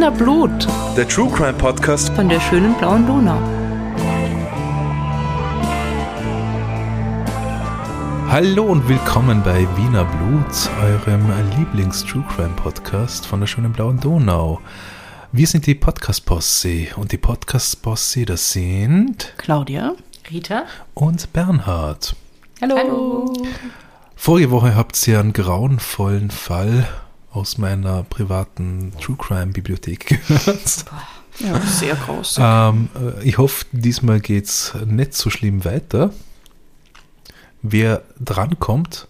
Wiener Blut Der True Crime Podcast. von der schönen blauen Donau. Hallo und willkommen bei Wiener Blut, eurem Lieblings-True Crime Podcast von der schönen blauen Donau. Wir sind die Podcast-Posse und die Podcast-Posse, das sind Claudia. Rita? und Bernhard. Hallo. Hallo. Vorige Woche habt ihr einen grauenvollen Fall aus meiner privaten True Crime Bibliothek gehört. Ja, sehr groß. Ähm, äh, ich hoffe, diesmal geht's nicht so schlimm weiter. Wer drankommt,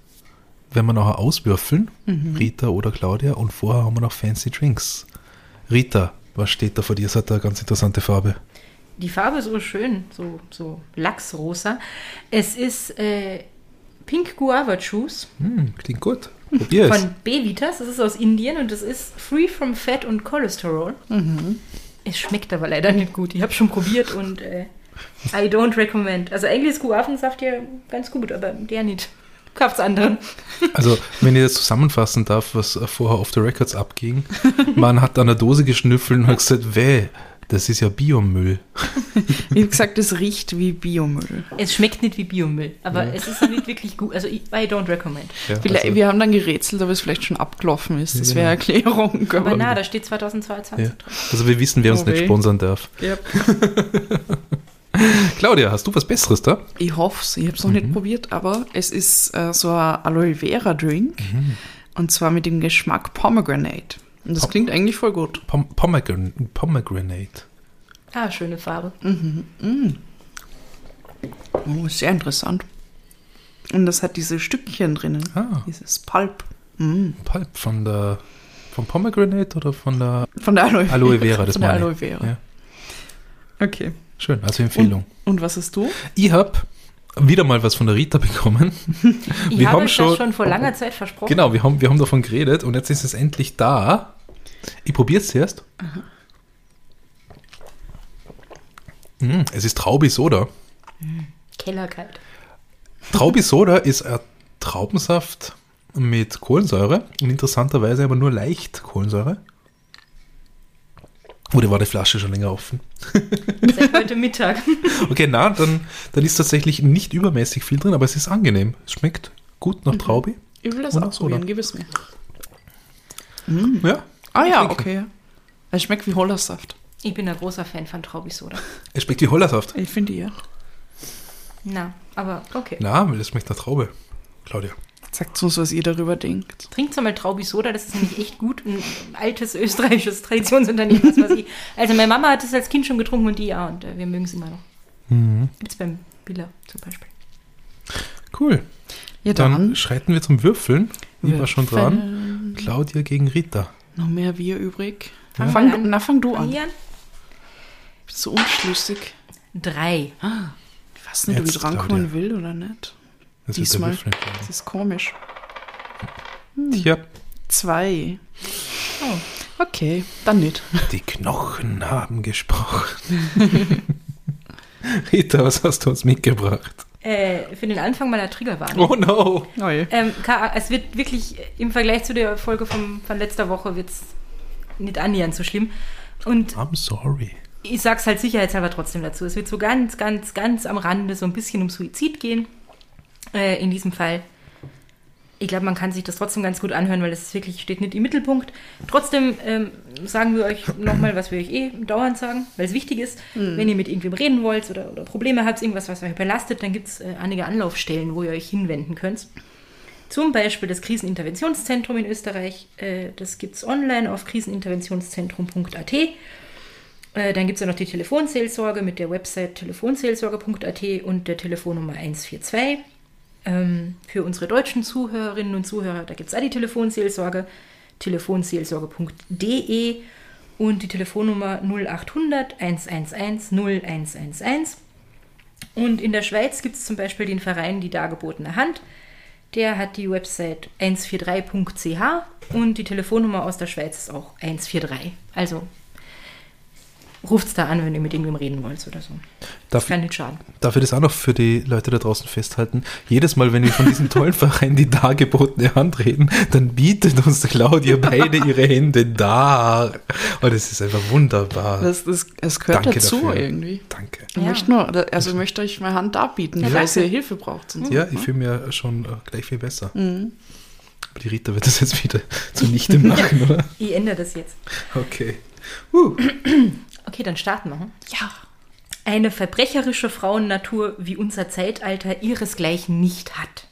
werden wir nachher auswürfeln, Rita oder Claudia, und vorher haben wir noch Fancy Drinks. Rita, was steht da vor dir? Es hat eine ganz interessante Farbe. Die Farbe ist so schön, so, so lachsrosa. Es ist äh, Pink Guava Juice Hm, klingt gut. Probier es. von B-Vitas. Das ist aus Indien und das ist free from fat und Cholesterol. Es schmeckt aber leider nicht gut. Ich habe schon probiert und äh, I don't recommend. Also eigentlich ist Guavensaft ja ganz gut, aber der nicht. Kauft's anderen. Also, wenn ich das zusammenfassen darf, was vorher auf the Records abging, man hat an der Dose geschnüffelt und hat gesagt, weh, das ist ja Biomüll. Ich habe gesagt, es riecht wie Biomüll. Es schmeckt nicht wie Biomüll, aber es ist nicht wirklich gut. Also I, don't recommend. Ja, Vielleicht, also- wir haben dann gerätselt, ob es vielleicht schon abgelaufen ist. Das Ja, wäre Erklärung. Aber na, da steht 2022 Ja. drin. Also wir wissen, wer uns Okay. nicht sponsern darf. Ja. Claudia, hast du was Besseres da? Ich hoffe es. Ich habe es noch nicht probiert, aber es ist äh, so ein Aloe Vera Drink. Und zwar mit dem Geschmack Pomegranate. Und das Pom- klingt eigentlich voll gut. Pom Pomegran Pomegranate. Ah, schöne Farbe. Oh, sehr interessant. Und das hat diese Stückchen drinnen. Ah. Dieses Pulp. Mm. Pulp von der vom Pomegranate oder von der Von der Aloe, Aloe Vera, das Von der meine ich. Aloe Vera. Ja, Okay. schön, also Empfehlung. Und, und was hast du? Ich habe wieder mal was von der Rita bekommen. Ich Wir habe haben euch schon- das schon vor langer Zeit versprochen. Genau, wir haben, wir haben davon geredet und jetzt ist es endlich da. Ich probiere es zuerst. Mm, es ist Traubisoda. Kellerkalt. Traubisoda ist ein Traubensaft mit Kohlensäure und interessanterweise aber nur leicht Kohlensäure. Oder war die Flasche schon länger offen? Seit heute Mittag. Okay, na, dann, dann ist tatsächlich nicht übermäßig viel drin, aber es ist angenehm. Es schmeckt gut nach Traubi. Ich will das auch probieren, gewiss mir. Ja, Ah ja, Trinken. okay. Es schmeckt wie Hollersaft. Ich bin ein großer Fan von Traubisoda. es schmeckt wie Hollersaft. Ich finde ja. Na, aber okay. Na, weil das schmeckt nach Traube. Claudia. Sagt uns, was ihr darüber denkt. Trinkt mal Traubisoda, das ist nämlich echt gut. Ein altes österreichisches Traditionsunternehmen, ich. Also meine Mama hat es als Kind schon getrunken und die ja, und äh, wir mögen es immer noch. Mhm. Gibt's beim Billa zum Beispiel. Cool. Ja, Dann, dann, schreiten wir zum Würfeln. Ich war schon dran. Würfeln. Claudia gegen Rita. Noch mehr Bier übrig. Fang Fang, an. na, fang du an. Bist so unschlüssig. Drei. Ich weiß nicht, ob ich drankommen will oder nicht. Das ist Diesmal. Würfel. Das ist komisch. Tja, Zwei. Oh. Okay, dann nicht. die Knochen haben gesprochen. Rita, was hast du uns mitgebracht? Äh, für den Anfang meiner Triggerwarnung. Oh no. Neue. Ähm, es wird wirklich im Vergleich zu der Folge vom, von letzter Woche wird's nicht annähernd so schlimm. Und I'm sorry. ich sag's halt sicherheitshalber trotzdem dazu. Es wird so ganz, ganz, ganz am Rande so ein bisschen um Suizid gehen. Äh, in diesem Fall. Ich glaube, man kann sich das trotzdem ganz gut anhören, weil es wirklich steht nicht im Mittelpunkt. Trotzdem ähm, sagen wir euch nochmal, was wir euch eh dauernd sagen, weil es wichtig ist. Wenn ihr mit irgendwem reden wollt oder, oder Probleme habt, irgendwas, was euch belastet, dann gibt es äh, einige Anlaufstellen, wo ihr euch hinwenden könnt. Zum Beispiel das Kriseninterventionszentrum in Österreich. Äh, das gibt es online auf kriseninterventionszentrum.at. Äh, dann gibt es ja noch die Telefonseelsorge mit der Website telefonseelsorge.at und der Telefonnummer 142. Ähm, für unsere deutschen Zuhörerinnen und Zuhörer, da gibt es auch die Telefonseelsorge, telefonseelsorge.de und die Telefonnummer 0800 111 0111. Und in der Schweiz gibt es zum Beispiel den Verein Die dargebotene Hand. Der hat die Website 143.ch und die Telefonnummer aus der Schweiz ist auch 143. Also ruft's da an, wenn ihr mit irgendwem reden wollt oder so. Darf, Kann nicht schaden. darf ich das auch noch für die Leute da draußen festhalten? Jedes Mal, wenn wir von diesem tollen Verein die dargebotene Hand reden, dann bietet uns Claudia beide ihre Hände dar. Oh, das ist einfach wunderbar. Das, das, es gehört Danke dazu dafür. irgendwie. Danke. Ich Ja. möchte nur, also ich möchte euch meine Hand darbieten, Ja, falls ihr. Hilfe braucht. Sonst. Ja, ich fühle mir schon äh, gleich viel besser. Mhm. Aber die Rita wird das jetzt wieder zunichte machen, oder? Ich ändere das jetzt. Okay. Okay, dann starten wir. hm? Ja. Eine verbrecherische Frauennatur wie unser Zeitalter ihresgleichen nicht hat.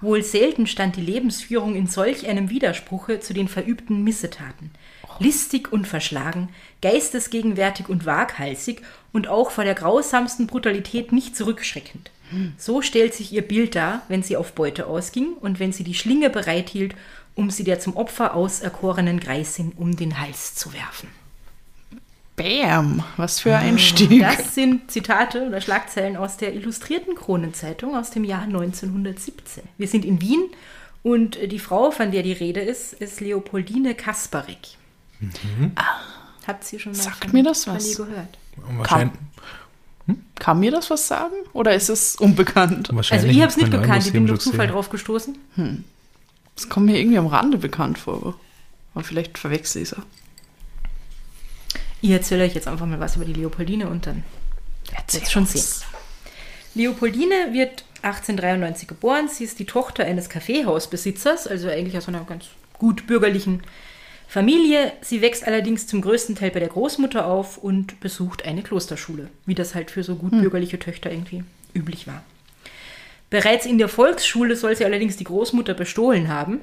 Wohl selten stand die Lebensführung in solch einem Widerspruche zu den verübten Missetaten. Listig und verschlagen, geistesgegenwärtig und waghalsig und auch vor der grausamsten Brutalität nicht zurückschreckend. So stellt sich ihr Bild dar, wenn sie auf Beute ausging und wenn sie die Schlinge bereithielt, um sie der zum Opfer auserkorenen Greisin um den Hals zu werfen. Bam, was für ein Stieg. Das sind Zitate oder Schlagzeilen aus der Illustrierten Kronenzeitung aus dem Jahr 1917. Wir sind in Wien und die Frau, von der die Rede ist, ist Leopoldine Kasparek. Habt ihr schon mal Sagt von, mir das was? gehört? Kann mir das was sagen? Oder ist es unbekannt? Also wahrscheinlich ich habe es nicht mein gekannt, ich bin durch Zufall drauf gestoßen. Das kommt mir irgendwie am Rande bekannt vor. Aber vielleicht verwechsel ich es. Ich erzähle euch jetzt einfach mal was über die Leopoldine und dann Erzähl schon sehen. Leopoldine wird 1893 geboren. Sie ist die Tochter eines Kaffeehausbesitzers, also eigentlich aus einer ganz gut bürgerlichen Familie. Sie wächst allerdings zum größten Teil bei der Großmutter auf und besucht eine Klosterschule, wie das halt für so gut bürgerliche Töchter irgendwie üblich war. Bereits in der Volksschule soll sie allerdings die Großmutter bestohlen haben,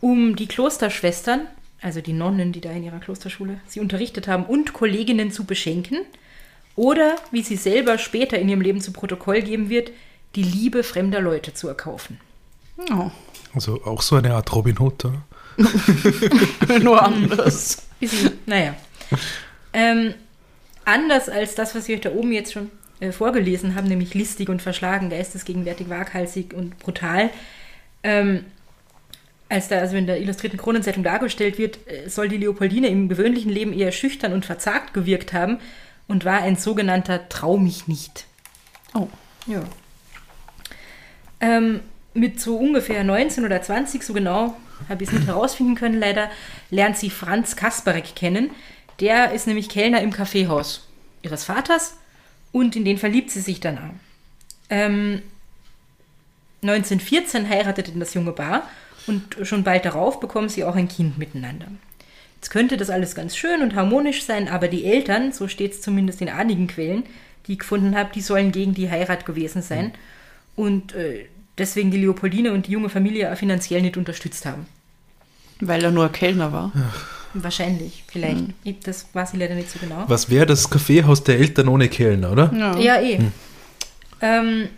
um die Klosterschwestern, also die Nonnen, die da in ihrer Klosterschule sie unterrichtet haben, und Kolleginnen zu beschenken oder, wie sie selber später in ihrem Leben zu Protokoll geben wird, die Liebe fremder Leute zu erkaufen. Oh, Also auch so eine Art Robin Hood. oder? nur anders. Bisschen, naja. Ähm, anders als das, was wir euch da oben jetzt schon äh, vorgelesen haben, nämlich listig und verschlagen, geistesgegenwärtig, waghalsig und brutal, ähm, als da also in der illustrierten Kronenzeitung dargestellt wird, äh, soll die Leopoldine im gewöhnlichen Leben eher schüchtern und verzagt gewirkt haben und war ein sogenannter Trau mich nicht. Oh. Ja. Ähm, mit so ungefähr 19 oder 20, so genau habe ich es nicht herausfinden können, leider, lernt sie Franz Kasparek kennen. Der ist nämlich Kellner im Kaffeehaus ihres Vaters und in den verliebt sie sich dann auch. Ähm, 1914 heiratet denn das junge Paar und schon bald darauf bekommen sie auch ein Kind miteinander. Jetzt könnte das alles ganz schön und harmonisch sein, aber die Eltern, so steht es zumindest in einigen Quellen, die ich gefunden habe, die sollen gegen die Heirat gewesen sein und äh, deswegen die Leopoldine und die junge Familie auch finanziell nicht unterstützt haben. Weil er nur Kellner war. Wahrscheinlich, vielleicht. Ich- Das weiß ich leider nicht so genau. Was wäre das Kaffeehaus der Eltern ohne Kellner, oder? Ja. Ja, eh. Ähm,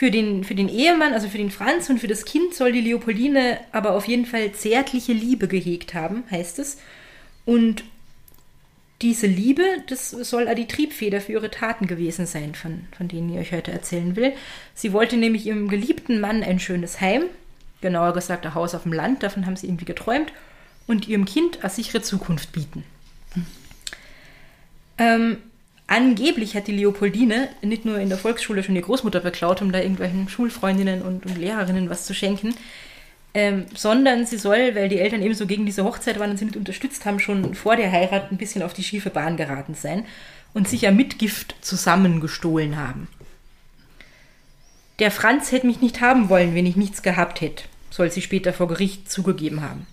für, den, für den Ehemann, also für den Franz und für das Kind soll die Leopoldine aber auf jeden Fall zärtliche Liebe gehegt haben, heißt es. Und diese Liebe, das soll die Triebfeder für ihre Taten gewesen sein, von, von denen ich euch heute erzählen will. Sie wollte nämlich ihrem geliebten Mann ein schönes Heim, genauer gesagt ein Haus auf dem Land, davon haben sie irgendwie geträumt, und ihrem Kind eine sichere Zukunft bieten. Ähm, angeblich hat die Leopoldine nicht nur in der Volksschule schon die Großmutter beklaut, um da irgendwelchen Schulfreundinnen und, und Lehrerinnen was zu schenken, ähm, sondern sie soll, weil die Eltern ebenso gegen diese Hochzeit waren und sie nicht unterstützt haben, schon vor der Heirat ein bisschen auf die schiefe Bahn geraten sein und sich ja mit Gift zusammengestohlen haben. Der Franz hätte mich nicht haben wollen, wenn ich nichts gehabt hätte, soll sie später vor Gericht zugegeben haben.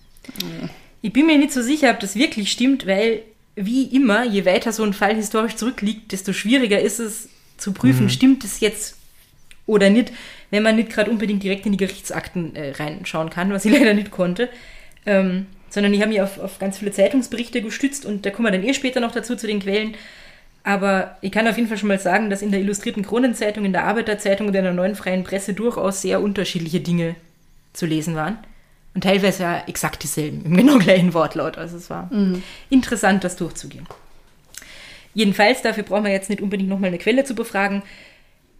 Ich bin mir nicht so sicher, ob das wirklich stimmt, weil wie immer, je weiter so ein Fall historisch zurückliegt, desto schwieriger ist es zu prüfen, stimmt es jetzt oder nicht, wenn man nicht gerade unbedingt direkt in die Gerichtsakten äh, reinschauen kann, was ich leider nicht konnte. Ähm, sondern ich habe mich auf, auf ganz viele Zeitungsberichte gestützt und da kommen wir dann eh später noch dazu zu den Quellen. Aber ich kann auf jeden Fall schon mal sagen, dass in der Illustrierten Kronenzeitung, in der Arbeiterzeitung und in der Neuen Freien Presse durchaus sehr unterschiedliche Dinge zu lesen waren. Und teilweise ja exakt dieselben, im genau gleichen Wortlaut. Also es war interessant, das durchzugehen. Jedenfalls, dafür brauchen wir jetzt nicht unbedingt nochmal eine Quelle zu befragen.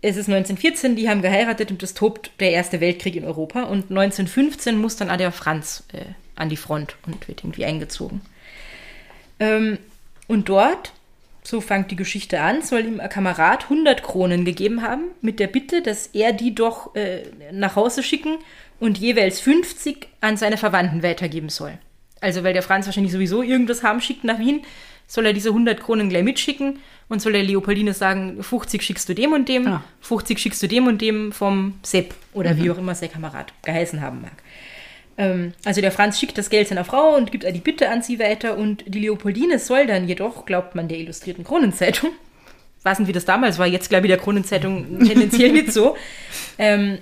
Es ist 1914, die haben geheiratet und es tobt der Erste Weltkrieg in Europa. Und 1915 muss dann auch der Franz äh, an die Front und wird irgendwie eingezogen. Ähm, Und dort, so fängt die Geschichte an, soll ihm ein Kamerad 100 Kronen gegeben haben, mit der Bitte, dass er die doch äh, nach Hause schicken und jeweils 50 an seine Verwandten weitergeben soll. Also, weil der Franz wahrscheinlich sowieso irgendwas haben schickt nach Wien, soll er diese 100 Kronen gleich mitschicken und soll der Leopoldine sagen, 50 schickst du dem und dem, Ah. 50 schickst du dem und dem vom Sepp oder wie auch immer sein Kamerad geheißen haben mag. Ähm, also der Franz schickt das Geld seiner Frau und gibt die Bitte an sie weiter und die Leopoldine soll dann jedoch, glaubt man der illustrierten Kronenzeitung, weiß nicht, wie das damals war, jetzt glaube ich der Kronenzeitung tendenziell nicht so, ähm,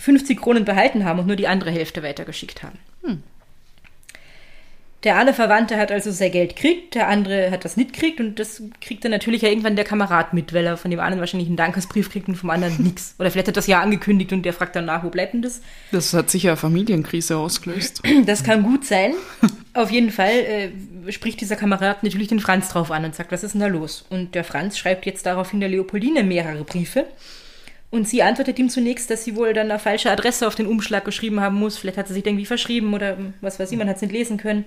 50 Kronen behalten haben und nur die andere Hälfte weitergeschickt haben. Der eine Verwandte hat also sein Geld gekriegt, der andere hat das nicht gekriegt und das kriegt dann natürlich ja irgendwann der Kamerad mit, weil er von dem einen wahrscheinlich einen Dankesbrief kriegt und vom anderen nichts. Oder vielleicht hat das ja angekündigt und der fragt dann nach, wo bleibt denn das? Das hat sicher eine Familienkrise ausgelöst. Das kann gut sein. Auf jeden Fall äh, spricht dieser Kamerad natürlich den Franz drauf an und sagt, was ist denn da los? Und der Franz schreibt jetzt daraufhin der Leopoldine mehrere Briefe. Und sie antwortet ihm zunächst, dass sie wohl dann eine falsche Adresse auf den Umschlag geschrieben haben muss. Vielleicht hat sie sich irgendwie verschrieben oder was weiß ich, man hat es nicht lesen können.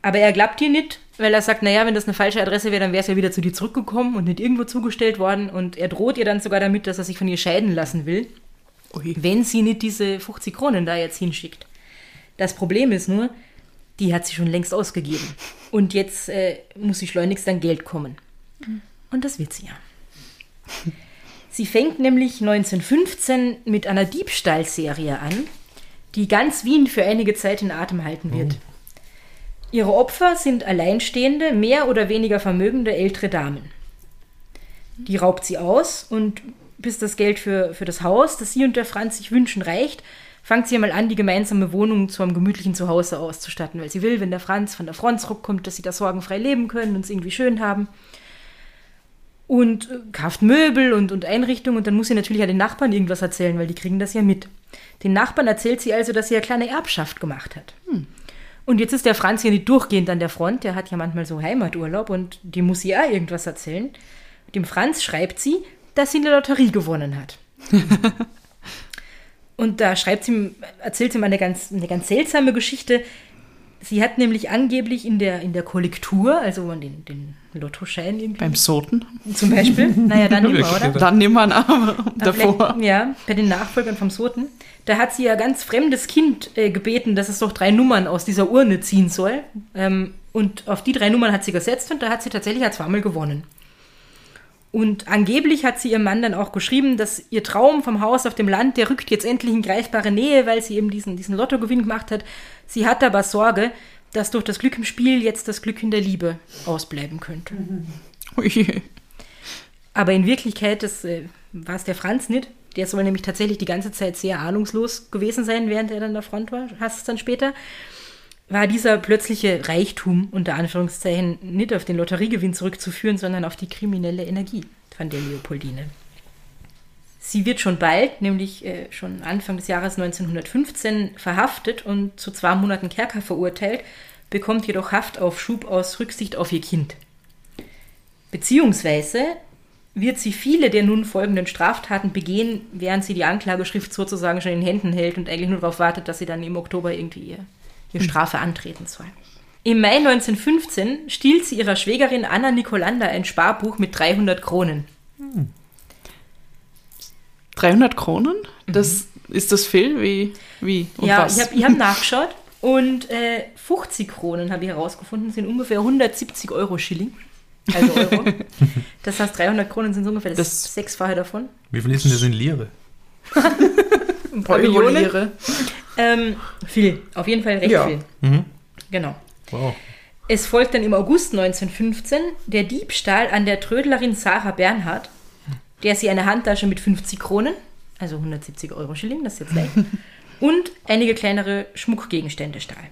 Aber er glaubt ihr nicht, weil er sagt, naja, wenn das eine falsche Adresse wäre, dann wäre es ja wieder zu dir zurückgekommen und nicht irgendwo zugestellt worden. Und er droht ihr dann sogar damit, dass er sich von ihr scheiden lassen will Ui. wenn sie nicht diese 50 Kronen da jetzt hinschickt. Das Problem ist nur, die hat sie schon längst ausgegeben. Und jetzt äh, muss sie schleunigst an Geld kommen. Und das wird sie ja. Sie fängt nämlich 1915 mit einer Diebstahlserie an, die ganz Wien für einige Zeit in Atem halten wird. Ihre Opfer sind alleinstehende, mehr oder weniger vermögende ältere Damen. Die raubt sie aus und bis das Geld für, für das Haus, das sie und der Franz sich wünschen, reicht, fängt sie einmal an, die gemeinsame Wohnung zu einem gemütlichen Zuhause auszustatten, weil sie will, wenn der Franz von der Front zurückkommt, dass sie da sorgenfrei leben können und es irgendwie schön haben. Und äh, kauft Möbel und, und Einrichtungen und dann muss sie natürlich ja den Nachbarn irgendwas erzählen, weil die kriegen das ja mit. Den Nachbarn erzählt sie also, dass sie eine kleine Erbschaft gemacht hat. Und jetzt ist der Franz ja nicht durchgehend an der Front, der hat ja manchmal so Heimaturlaub und die muss sie ja irgendwas erzählen. Dem Franz schreibt sie, dass sie eine Lotterie gewonnen hat. und da schreibt sie, erzählt sie ihm eine ganz, eine ganz seltsame Geschichte. Sie hat nämlich angeblich in der, in der Kollektur, also man den, den Lottoschein irgendwie Beim Soten. zum Beispiel, naja, dann immer, oder? Dann nehmen wir einen Arm Aber davor. Ja, bei den Nachfolgern vom Soten. Da hat sie ja ganz fremdes Kind äh, gebeten, dass es doch drei Nummern aus dieser Urne ziehen soll. Ähm, und auf die drei Nummern hat sie gesetzt und da hat sie tatsächlich ja zweimal gewonnen. Und angeblich hat sie ihrem Mann dann auch geschrieben, dass ihr Traum vom Haus auf dem Land, der rückt jetzt endlich in greifbare Nähe, weil sie eben diesen, diesen Lottogewinn gemacht hat. Sie hat aber Sorge, dass durch das Glück im Spiel jetzt das Glück in der Liebe ausbleiben könnte. Aber in Wirklichkeit, das äh, war es der Franz nicht. Der soll nämlich tatsächlich die ganze Zeit sehr ahnungslos gewesen sein, während er dann an der Front war. Hast es dann später. War dieser plötzliche Reichtum, unter Anführungszeichen, nicht auf den Lotteriegewinn zurückzuführen, sondern auf die kriminelle Energie von der Leopoldine. Sie wird schon bald, nämlich äh, schon Anfang des Jahres 1915, verhaftet und zu zwei Monaten Kerker verurteilt, bekommt jedoch Haftaufschub aus Rücksicht auf ihr Kind. Beziehungsweise wird sie viele der nun folgenden Straftaten begehen, während sie die Anklageschrift sozusagen schon in Händen hält und eigentlich nur darauf wartet, dass sie dann im Oktober irgendwie ihr, ihre Strafe antreten soll. Im Mai 1915 stiehlt sie ihrer Schwägerin Anna Nicolanda ein Sparbuch mit 300 Kronen. 300 Kronen? Das ist das viel? Wie? Wie? Und ja, was? ich habe hab nachgeschaut und äh, 50 Kronen habe ich herausgefunden, sind ungefähr 170 Euro Schilling. Also Euro. das heißt, 300 Kronen sind so ungefähr das, Das- Sechsfache davon. Wie viel ist denn das in Lire? Ein paar Millionen. Euro-Lehre. Ähm, viel, auf jeden Fall recht Ja. viel. Mhm. Genau. Wow. Es folgt dann im August 1915 der Diebstahl an der Trödlerin Sarah Bernhard, der sie eine Handtasche mit 50 Kronen, also 170 Euro Schilling, das ist jetzt leicht, und einige kleinere Schmuckgegenstände stahl.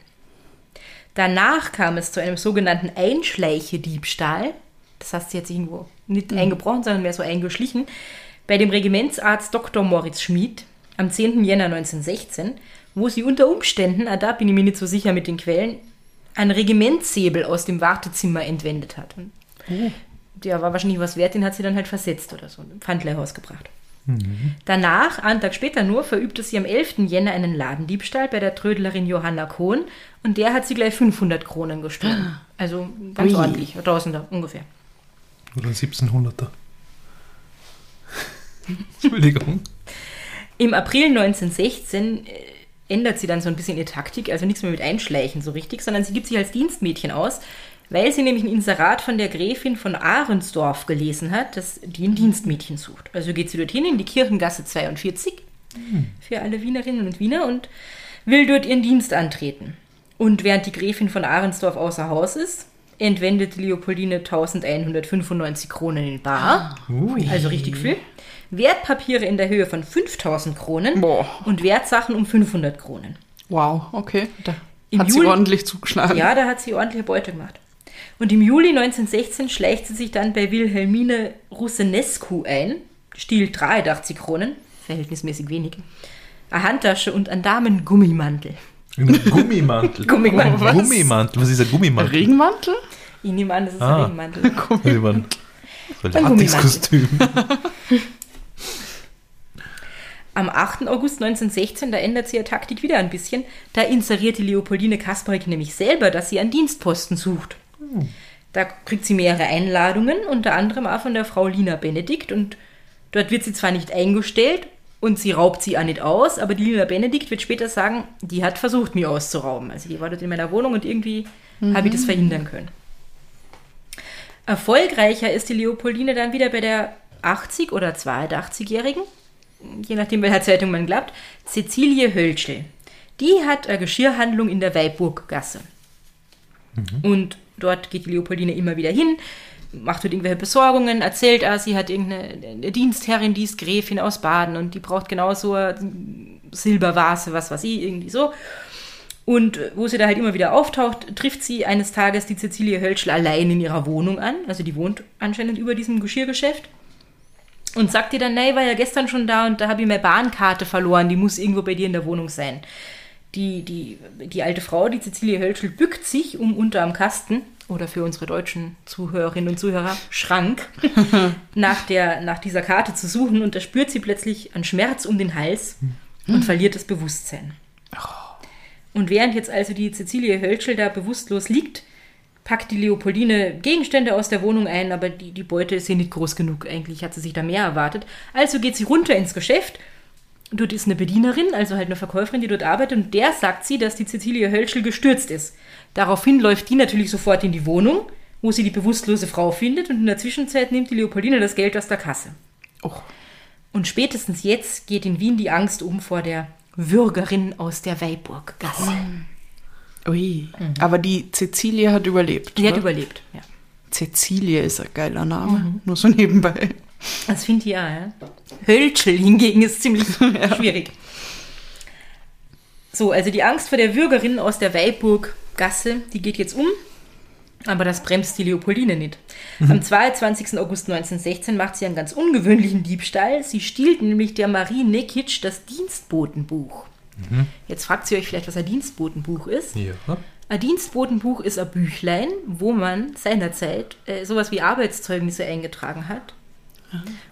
Danach kam es zu einem sogenannten Einschleichediebstahl. Das heißt, sie hat sich irgendwo nicht eingebrochen, sondern mehr so eingeschlichen. Bei dem Regimentsarzt Dr. Moritz Schmid am 10. Jänner 1916, wo sie unter Umständen, ah, da bin ich mir nicht so sicher mit den Quellen, einen Regimentssäbel aus dem Wartezimmer entwendet hat. Und Der war wahrscheinlich was wert, den hat sie dann halt versetzt oder so, im Pfandleihhaus gebracht. Danach, einen Tag später nur, verübte sie am 11. Jänner einen Ladendiebstahl bei der Trödlerin Johanna Kohn und der hat sie gleich 500 Kronen gestohlen. Also ganz Ui. ordentlich, ein Tausender ungefähr. Oder ein 1700er. Entschuldigung. Im April 1916 äh, ändert sie dann so ein bisschen ihre Taktik, also nichts mehr mit Einschleichen so richtig, sondern sie gibt sich als Dienstmädchen aus, weil sie nämlich ein Inserat von der Gräfin von Ahrensdorf gelesen hat, dass die ein Dienstmädchen sucht. Also geht sie dorthin in die Kirchengasse 42 für alle Wienerinnen und Wiener und will dort ihren Dienst antreten. Und während die Gräfin von Ahrensdorf außer Haus ist, entwendet Leopoldine 1195 Kronen in Bar, also richtig viel. Wertpapiere in der Höhe von 5000 Kronen Boah. und Wertsachen um 500 Kronen. Wow, okay. Da Im hat sie Juli- ordentlich zugeschlagen. Ja, da hat sie ordentliche Beute gemacht. Und im Juli 1916 schleicht sie sich dann bei Wilhelmine Russenescu ein, stiehlt 83 Kronen, verhältnismäßig wenig, eine Handtasche und einen Damengummimantel. Ein Gummimantel. Gummimantel. Ein Gummimantel. Was ist ein Ein Gummimantel? Regenmantel? Ich nehme an, das ist Ah. ein Regenmantel. Gummimantel. So ein Ein Latexkostüm. Am 8. August 1916, da ändert sie ihre Taktik wieder ein bisschen. Da inseriert die Leopoldine Kasparik nämlich selber, dass sie einen Dienstposten sucht. Da kriegt sie mehrere Einladungen, unter anderem auch von der Frau Lina Benedikt. Und dort wird sie zwar nicht eingestellt und sie raubt sie auch nicht aus, aber die Lina Benedikt wird später sagen, die hat versucht, mich auszurauben. Also die war dort in meiner Wohnung und irgendwie habe ich das verhindern können. Erfolgreicher ist die Leopoldine dann wieder bei der 80- oder 82-Jährigen, je nachdem, welcher Zeitung man glaubt, Cecilie Hölschel. Die hat eine Geschirrhandlung in der Weibburggasse. Und dort geht die Leopoldine immer wieder hin, macht dort irgendwelche Besorgungen, erzählt, ah, sie hat irgendeine eine Dienstherrin, die ist Gräfin aus Baden und die braucht genauso eine Silbervase, was weiß ich, irgendwie so. Und wo sie da halt immer wieder auftaucht, trifft sie eines Tages die Cecilie Hölschel allein in ihrer Wohnung an. Also die wohnt anscheinend über diesem Geschirrgeschäft. Und sagt ihr dann, nee, war ja gestern schon da und da habe ich meine Bahnkarte verloren, die muss irgendwo bei dir in der Wohnung sein. Die, die, die alte Frau, die Cecilie Hölschel, bückt sich um unter am Kasten oder für unsere deutschen Zuhörerinnen und Zuhörer Schrank nach, der, nach dieser Karte zu suchen und da spürt sie plötzlich einen Schmerz um den Hals und verliert das Bewusstsein. Und während jetzt also die Cecilie Hölschel da bewusstlos liegt, packt die Leopoldine Gegenstände aus der Wohnung ein, aber die, die Beute ist hier nicht groß genug. Eigentlich hat sie sich da mehr erwartet. Also geht sie runter ins Geschäft. Dort ist eine Bedienerin, also halt eine Verkäuferin, die dort arbeitet, und der sagt sie, dass die Cecilie Hölschel gestürzt ist. Daraufhin läuft die natürlich sofort in die Wohnung, wo sie die bewusstlose Frau findet, und in der Zwischenzeit nimmt die Leopoldine das Geld aus der Kasse. Oh. Und spätestens jetzt geht in Wien die Angst um vor der Würgerin aus der Weilburggasse. Ui. Aber die Cecilie hat überlebt. Die hat oder? überlebt, ja. Cecilie ist ein geiler Name. Nur so nebenbei. Das finde ich ja, ja. Hölschel hingegen ist ziemlich schwierig. So, also die Angst vor der Würgerin aus der Weilburggasse, die geht jetzt um. Aber das bremst die Leopoldine nicht. Am 22. August 1916 macht sie einen ganz ungewöhnlichen Diebstahl. Sie stiehlt nämlich der Marie Nekic das Dienstbotenbuch. Jetzt fragt sie euch vielleicht, was ein Dienstbotenbuch ist. Ja. Ein Dienstbotenbuch ist ein Büchlein, wo man seinerzeit äh, sowas wie Arbeitszeugnisse eingetragen hat.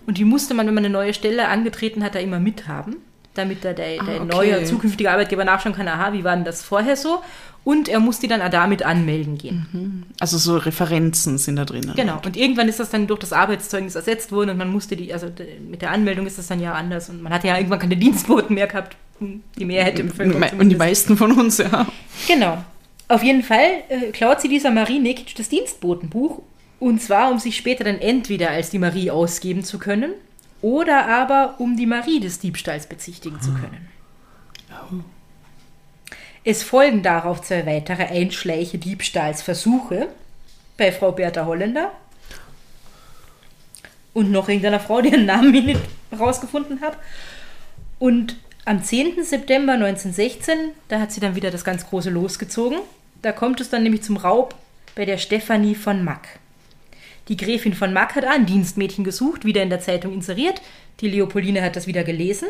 Und die musste man, wenn man eine neue Stelle angetreten hat, da immer mithaben, damit da der, der Ah, okay. neue zukünftige Arbeitgeber nachschauen kann, aha, wie war denn das vorher so? Und er muss die dann auch damit anmelden gehen. Also so Referenzen sind da drinnen. Genau. Und irgendwann ist das dann durch das Arbeitszeugnis ersetzt worden und man musste die, also mit der Anmeldung ist das dann ja anders und man hat ja irgendwann keine Dienstboten mehr gehabt, die Mehrheit im Bevölkerung Und die meisten von uns, ja. Genau. Auf jeden Fall äh, klaut sie dieser Marie Nikic das Dienstbotenbuch. Und zwar, um sich später dann entweder als die Marie ausgeben zu können oder aber um die Marie des Diebstahls bezichtigen zu können. Es folgen darauf zwei weitere Einschleiche Diebstahlsversuche bei Frau Bertha Holländer und noch irgendeiner Frau, deren Namen ich nicht rausgefunden habe. Und am 10. September 1916, da hat sie dann wieder das ganz große losgezogen. Da kommt es dann nämlich zum Raub bei der Stefanie von Mack. Die Gräfin von Mack hat ein Dienstmädchen gesucht, wieder in der Zeitung inseriert. Die Leopoldine hat das wieder gelesen.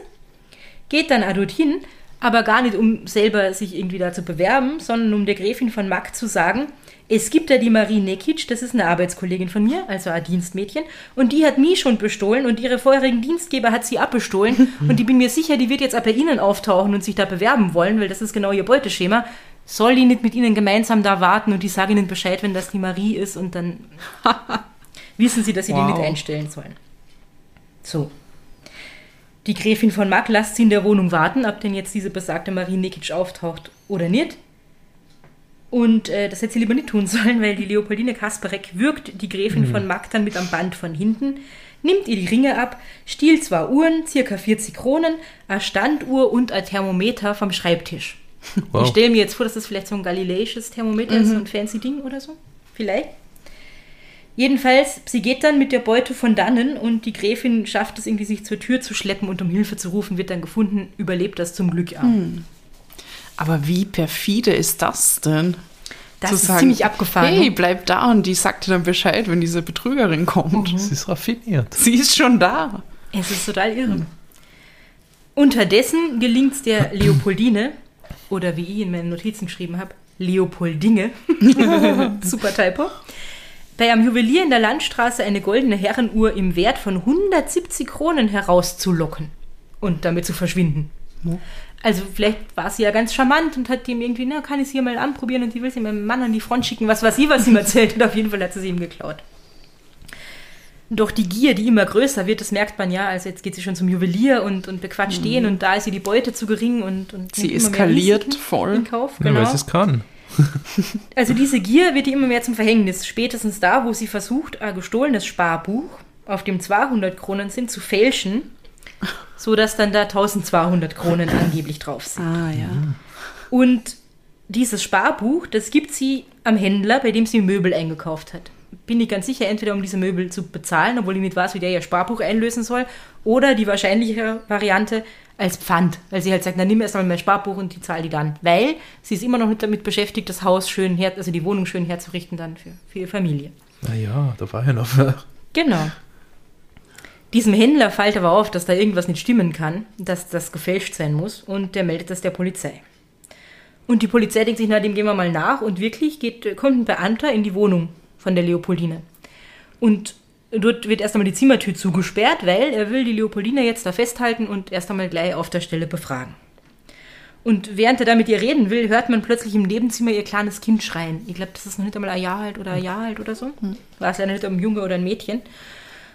Geht dann dorthin, aber gar nicht, um selber sich irgendwie da zu bewerben, sondern um der Gräfin von Mack zu sagen, es gibt ja die Marie Nekic, das ist eine Arbeitskollegin von mir, also ein Dienstmädchen, und die hat mich schon bestohlen und ihre vorherigen Dienstgeber hat sie abbestohlen und ich bin mir sicher, die wird jetzt auch bei Ihnen auftauchen und sich da bewerben wollen, weil das ist genau ihr Beuteschema. Soll die nicht mit Ihnen gemeinsam da warten und die sagen Ihnen Bescheid, wenn das die Marie ist und dann wissen Sie, dass Sie die Wow. nicht einstellen sollen. So. Die Gräfin von Mack lasst sie in der Wohnung warten, ob denn jetzt diese besagte Marie Nikic auftaucht oder nicht. Und äh, das hätte sie lieber nicht tun sollen, weil die Leopoldine Kasperek würgt die Gräfin von Mack dann mit am Band von hinten, nimmt ihr die Ringe ab, stiehlt zwei Uhren, circa 40 Kronen, eine Standuhr und ein Thermometer vom Schreibtisch. Wow. Ich stelle mir jetzt vor, dass das vielleicht so ein galileisches Thermometer ist, so ein fancy Ding oder so. Vielleicht. Jedenfalls, sie geht dann mit der Beute von dannen und die Gräfin schafft es irgendwie, sich zur Tür zu schleppen und um Hilfe zu rufen, wird dann gefunden, überlebt das zum Glück auch. Aber wie perfide ist das denn? Das Zu ist ziemlich abgefahren, Hey, ne? bleib da und die sagt dir dann Bescheid, wenn diese Betrügerin kommt. Das ist raffiniert. Sie ist schon da. Es ist total irre. Unterdessen gelingt es der Leopoldine, oder wie ich in meinen Notizen geschrieben habe, Leopoldinge, super Typo, bei einem Juwelier in der Landstraße eine goldene Herrenuhr im Wert von 170 Kronen herauszulocken und damit zu verschwinden. Also vielleicht war sie ja ganz charmant und hat ihm irgendwie, na, kann ich sie hier mal anprobieren und die will sie meinem Mann an die Front schicken, was weiß ich, was sie ihm erzählt und auf jeden Fall hat sie sie ihm geklaut. Doch die Gier, die immer größer wird, das merkt man ja. Also jetzt geht sie schon zum Juwelier und, und bequatscht den und da ist ihr die Beute zu gering und, und Sie eskaliert voll. In Kauf, Ja, genau. weil sie es kann. Also diese Gier wird ihr immer mehr zum Verhängnis. Spätestens da, wo sie versucht, ein gestohlenes Sparbuch, auf dem 200 Kronen sind, zu fälschen, so dass dann da 1200 Kronen angeblich drauf sind. Ah, ja. Und dieses Sparbuch, das gibt sie am Händler, bei dem sie Möbel eingekauft hat. Bin ich ganz sicher, entweder um diese Möbel zu bezahlen, obwohl ich nicht weiß, wie der ihr Sparbuch einlösen soll, oder die wahrscheinliche Variante als Pfand, weil sie halt sagt, na nimm erst mal mein Sparbuch und die zahl die dann. Weil sie ist immer noch nicht damit beschäftigt, das Haus schön her, also die Wohnung schön herzurichten dann für, für ihre Familie. Naja, da war ja noch. Genau. Diesem Händler fällt aber auf, dass da irgendwas nicht stimmen kann, dass das gefälscht sein muss und der meldet das der Polizei. Und die Polizei denkt sich, na, dem gehen wir mal nach und wirklich geht, kommt ein Beamter in die Wohnung von der Leopoldine. Und dort wird erst einmal die Zimmertür zugesperrt, weil er will die Leopoldine jetzt da festhalten und erst einmal gleich auf der Stelle befragen. Und während er da mit ihr reden will, hört man plötzlich im Nebenzimmer ihr kleines Kind schreien. Ich glaube, das ist noch nicht einmal ein Jahr alt oder ein Jahr alt oder so. War es ja nicht ein Junge oder ein Mädchen.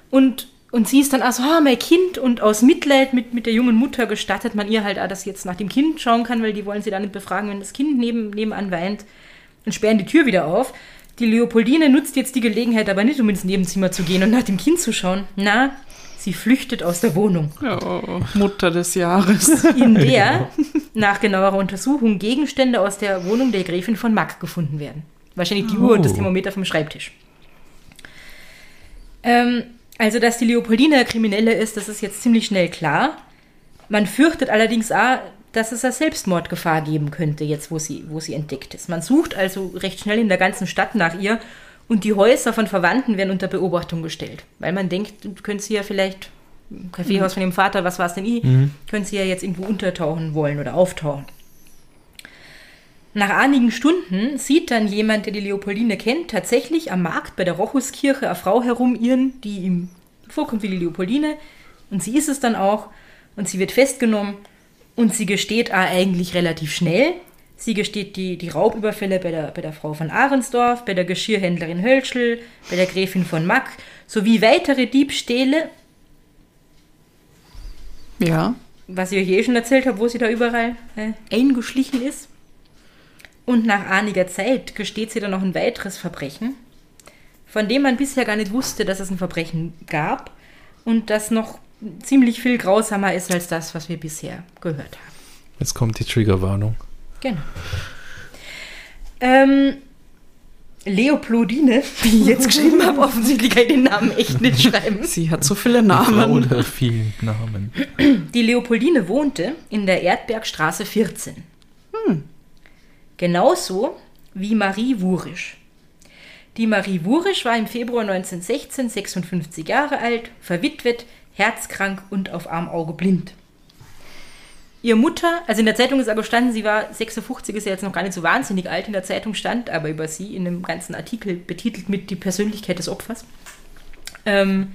Und, und sie ist dann also, ah, mein Kind. Und aus Mitleid mit, mit der jungen Mutter gestattet man ihr halt auch, dass sie jetzt nach dem Kind schauen kann, weil die wollen sie dann nicht befragen, wenn das Kind neben, nebenan weint. Und sperren die Tür wieder auf. Die Leopoldine nutzt jetzt die Gelegenheit aber nicht, um ins Nebenzimmer zu gehen und nach dem Kind zu schauen. Na, sie flüchtet aus der Wohnung Oh, Mutter des Jahres. in der nach genauerer Untersuchung Gegenstände aus der Wohnung der Gräfin von Mack gefunden werden. Wahrscheinlich die Uhr und das Oh. Thermometer vom Schreibtisch. Ähm, also, dass die Leopoldine Kriminelle ist, das ist jetzt ziemlich schnell klar. Man fürchtet allerdings auch, dass es eine Selbstmordgefahr geben könnte, jetzt wo sie, wo sie entdeckt ist. Man sucht also recht schnell in der ganzen Stadt nach ihr und die Häuser von Verwandten werden unter Beobachtung gestellt, weil man denkt, du könntest sie ja vielleicht im Kaffeehaus von dem Vater, was war es denn ich, können sie ja jetzt irgendwo untertauchen wollen oder auftauchen. Nach einigen Stunden sieht dann jemand, der die Leopoldine kennt, tatsächlich am Markt bei der Rochuskirche eine Frau herumirren, die ihm vorkommt wie die Leopoldine. Und sie ist es dann auch. Und sie wird festgenommen. Und sie gesteht auch eigentlich relativ schnell. Sie gesteht die, die Raubüberfälle bei der, bei der Frau von Ahrensdorf, bei der Geschirrhändlerin Hölschel, bei der Gräfin von Mack, sowie weitere Diebstähle, Ja. was ich euch eh schon erzählt habe, wo sie da überall äh, eingeschlichen ist. Und nach einiger Zeit gesteht sie dann noch ein weiteres Verbrechen, von dem man bisher gar nicht wusste, dass es ein Verbrechen gab und das noch ziemlich viel grausamer ist als das, was wir bisher gehört haben. Jetzt kommt die Triggerwarnung. Genau. Ähm, Leopoldine, wie ich jetzt geschrieben habe, offensichtlich kann ich den Namen echt nicht schreiben. Sie hat so viele Namen. der vielen Namen. Die Leopoldine wohnte in der Erdbergstraße 14. Genauso wie Marie Wurisch. Die Marie Wurisch war im Februar 1916 56 Jahre alt, verwitwet, herzkrank und auf Armauge blind. Ihr Mutter, also in der Zeitung ist aber gestanden, sie war 56, ist ja jetzt noch gar nicht so wahnsinnig alt. In der Zeitung stand aber über sie in einem ganzen Artikel betitelt mit die Persönlichkeit des Opfers. Ähm,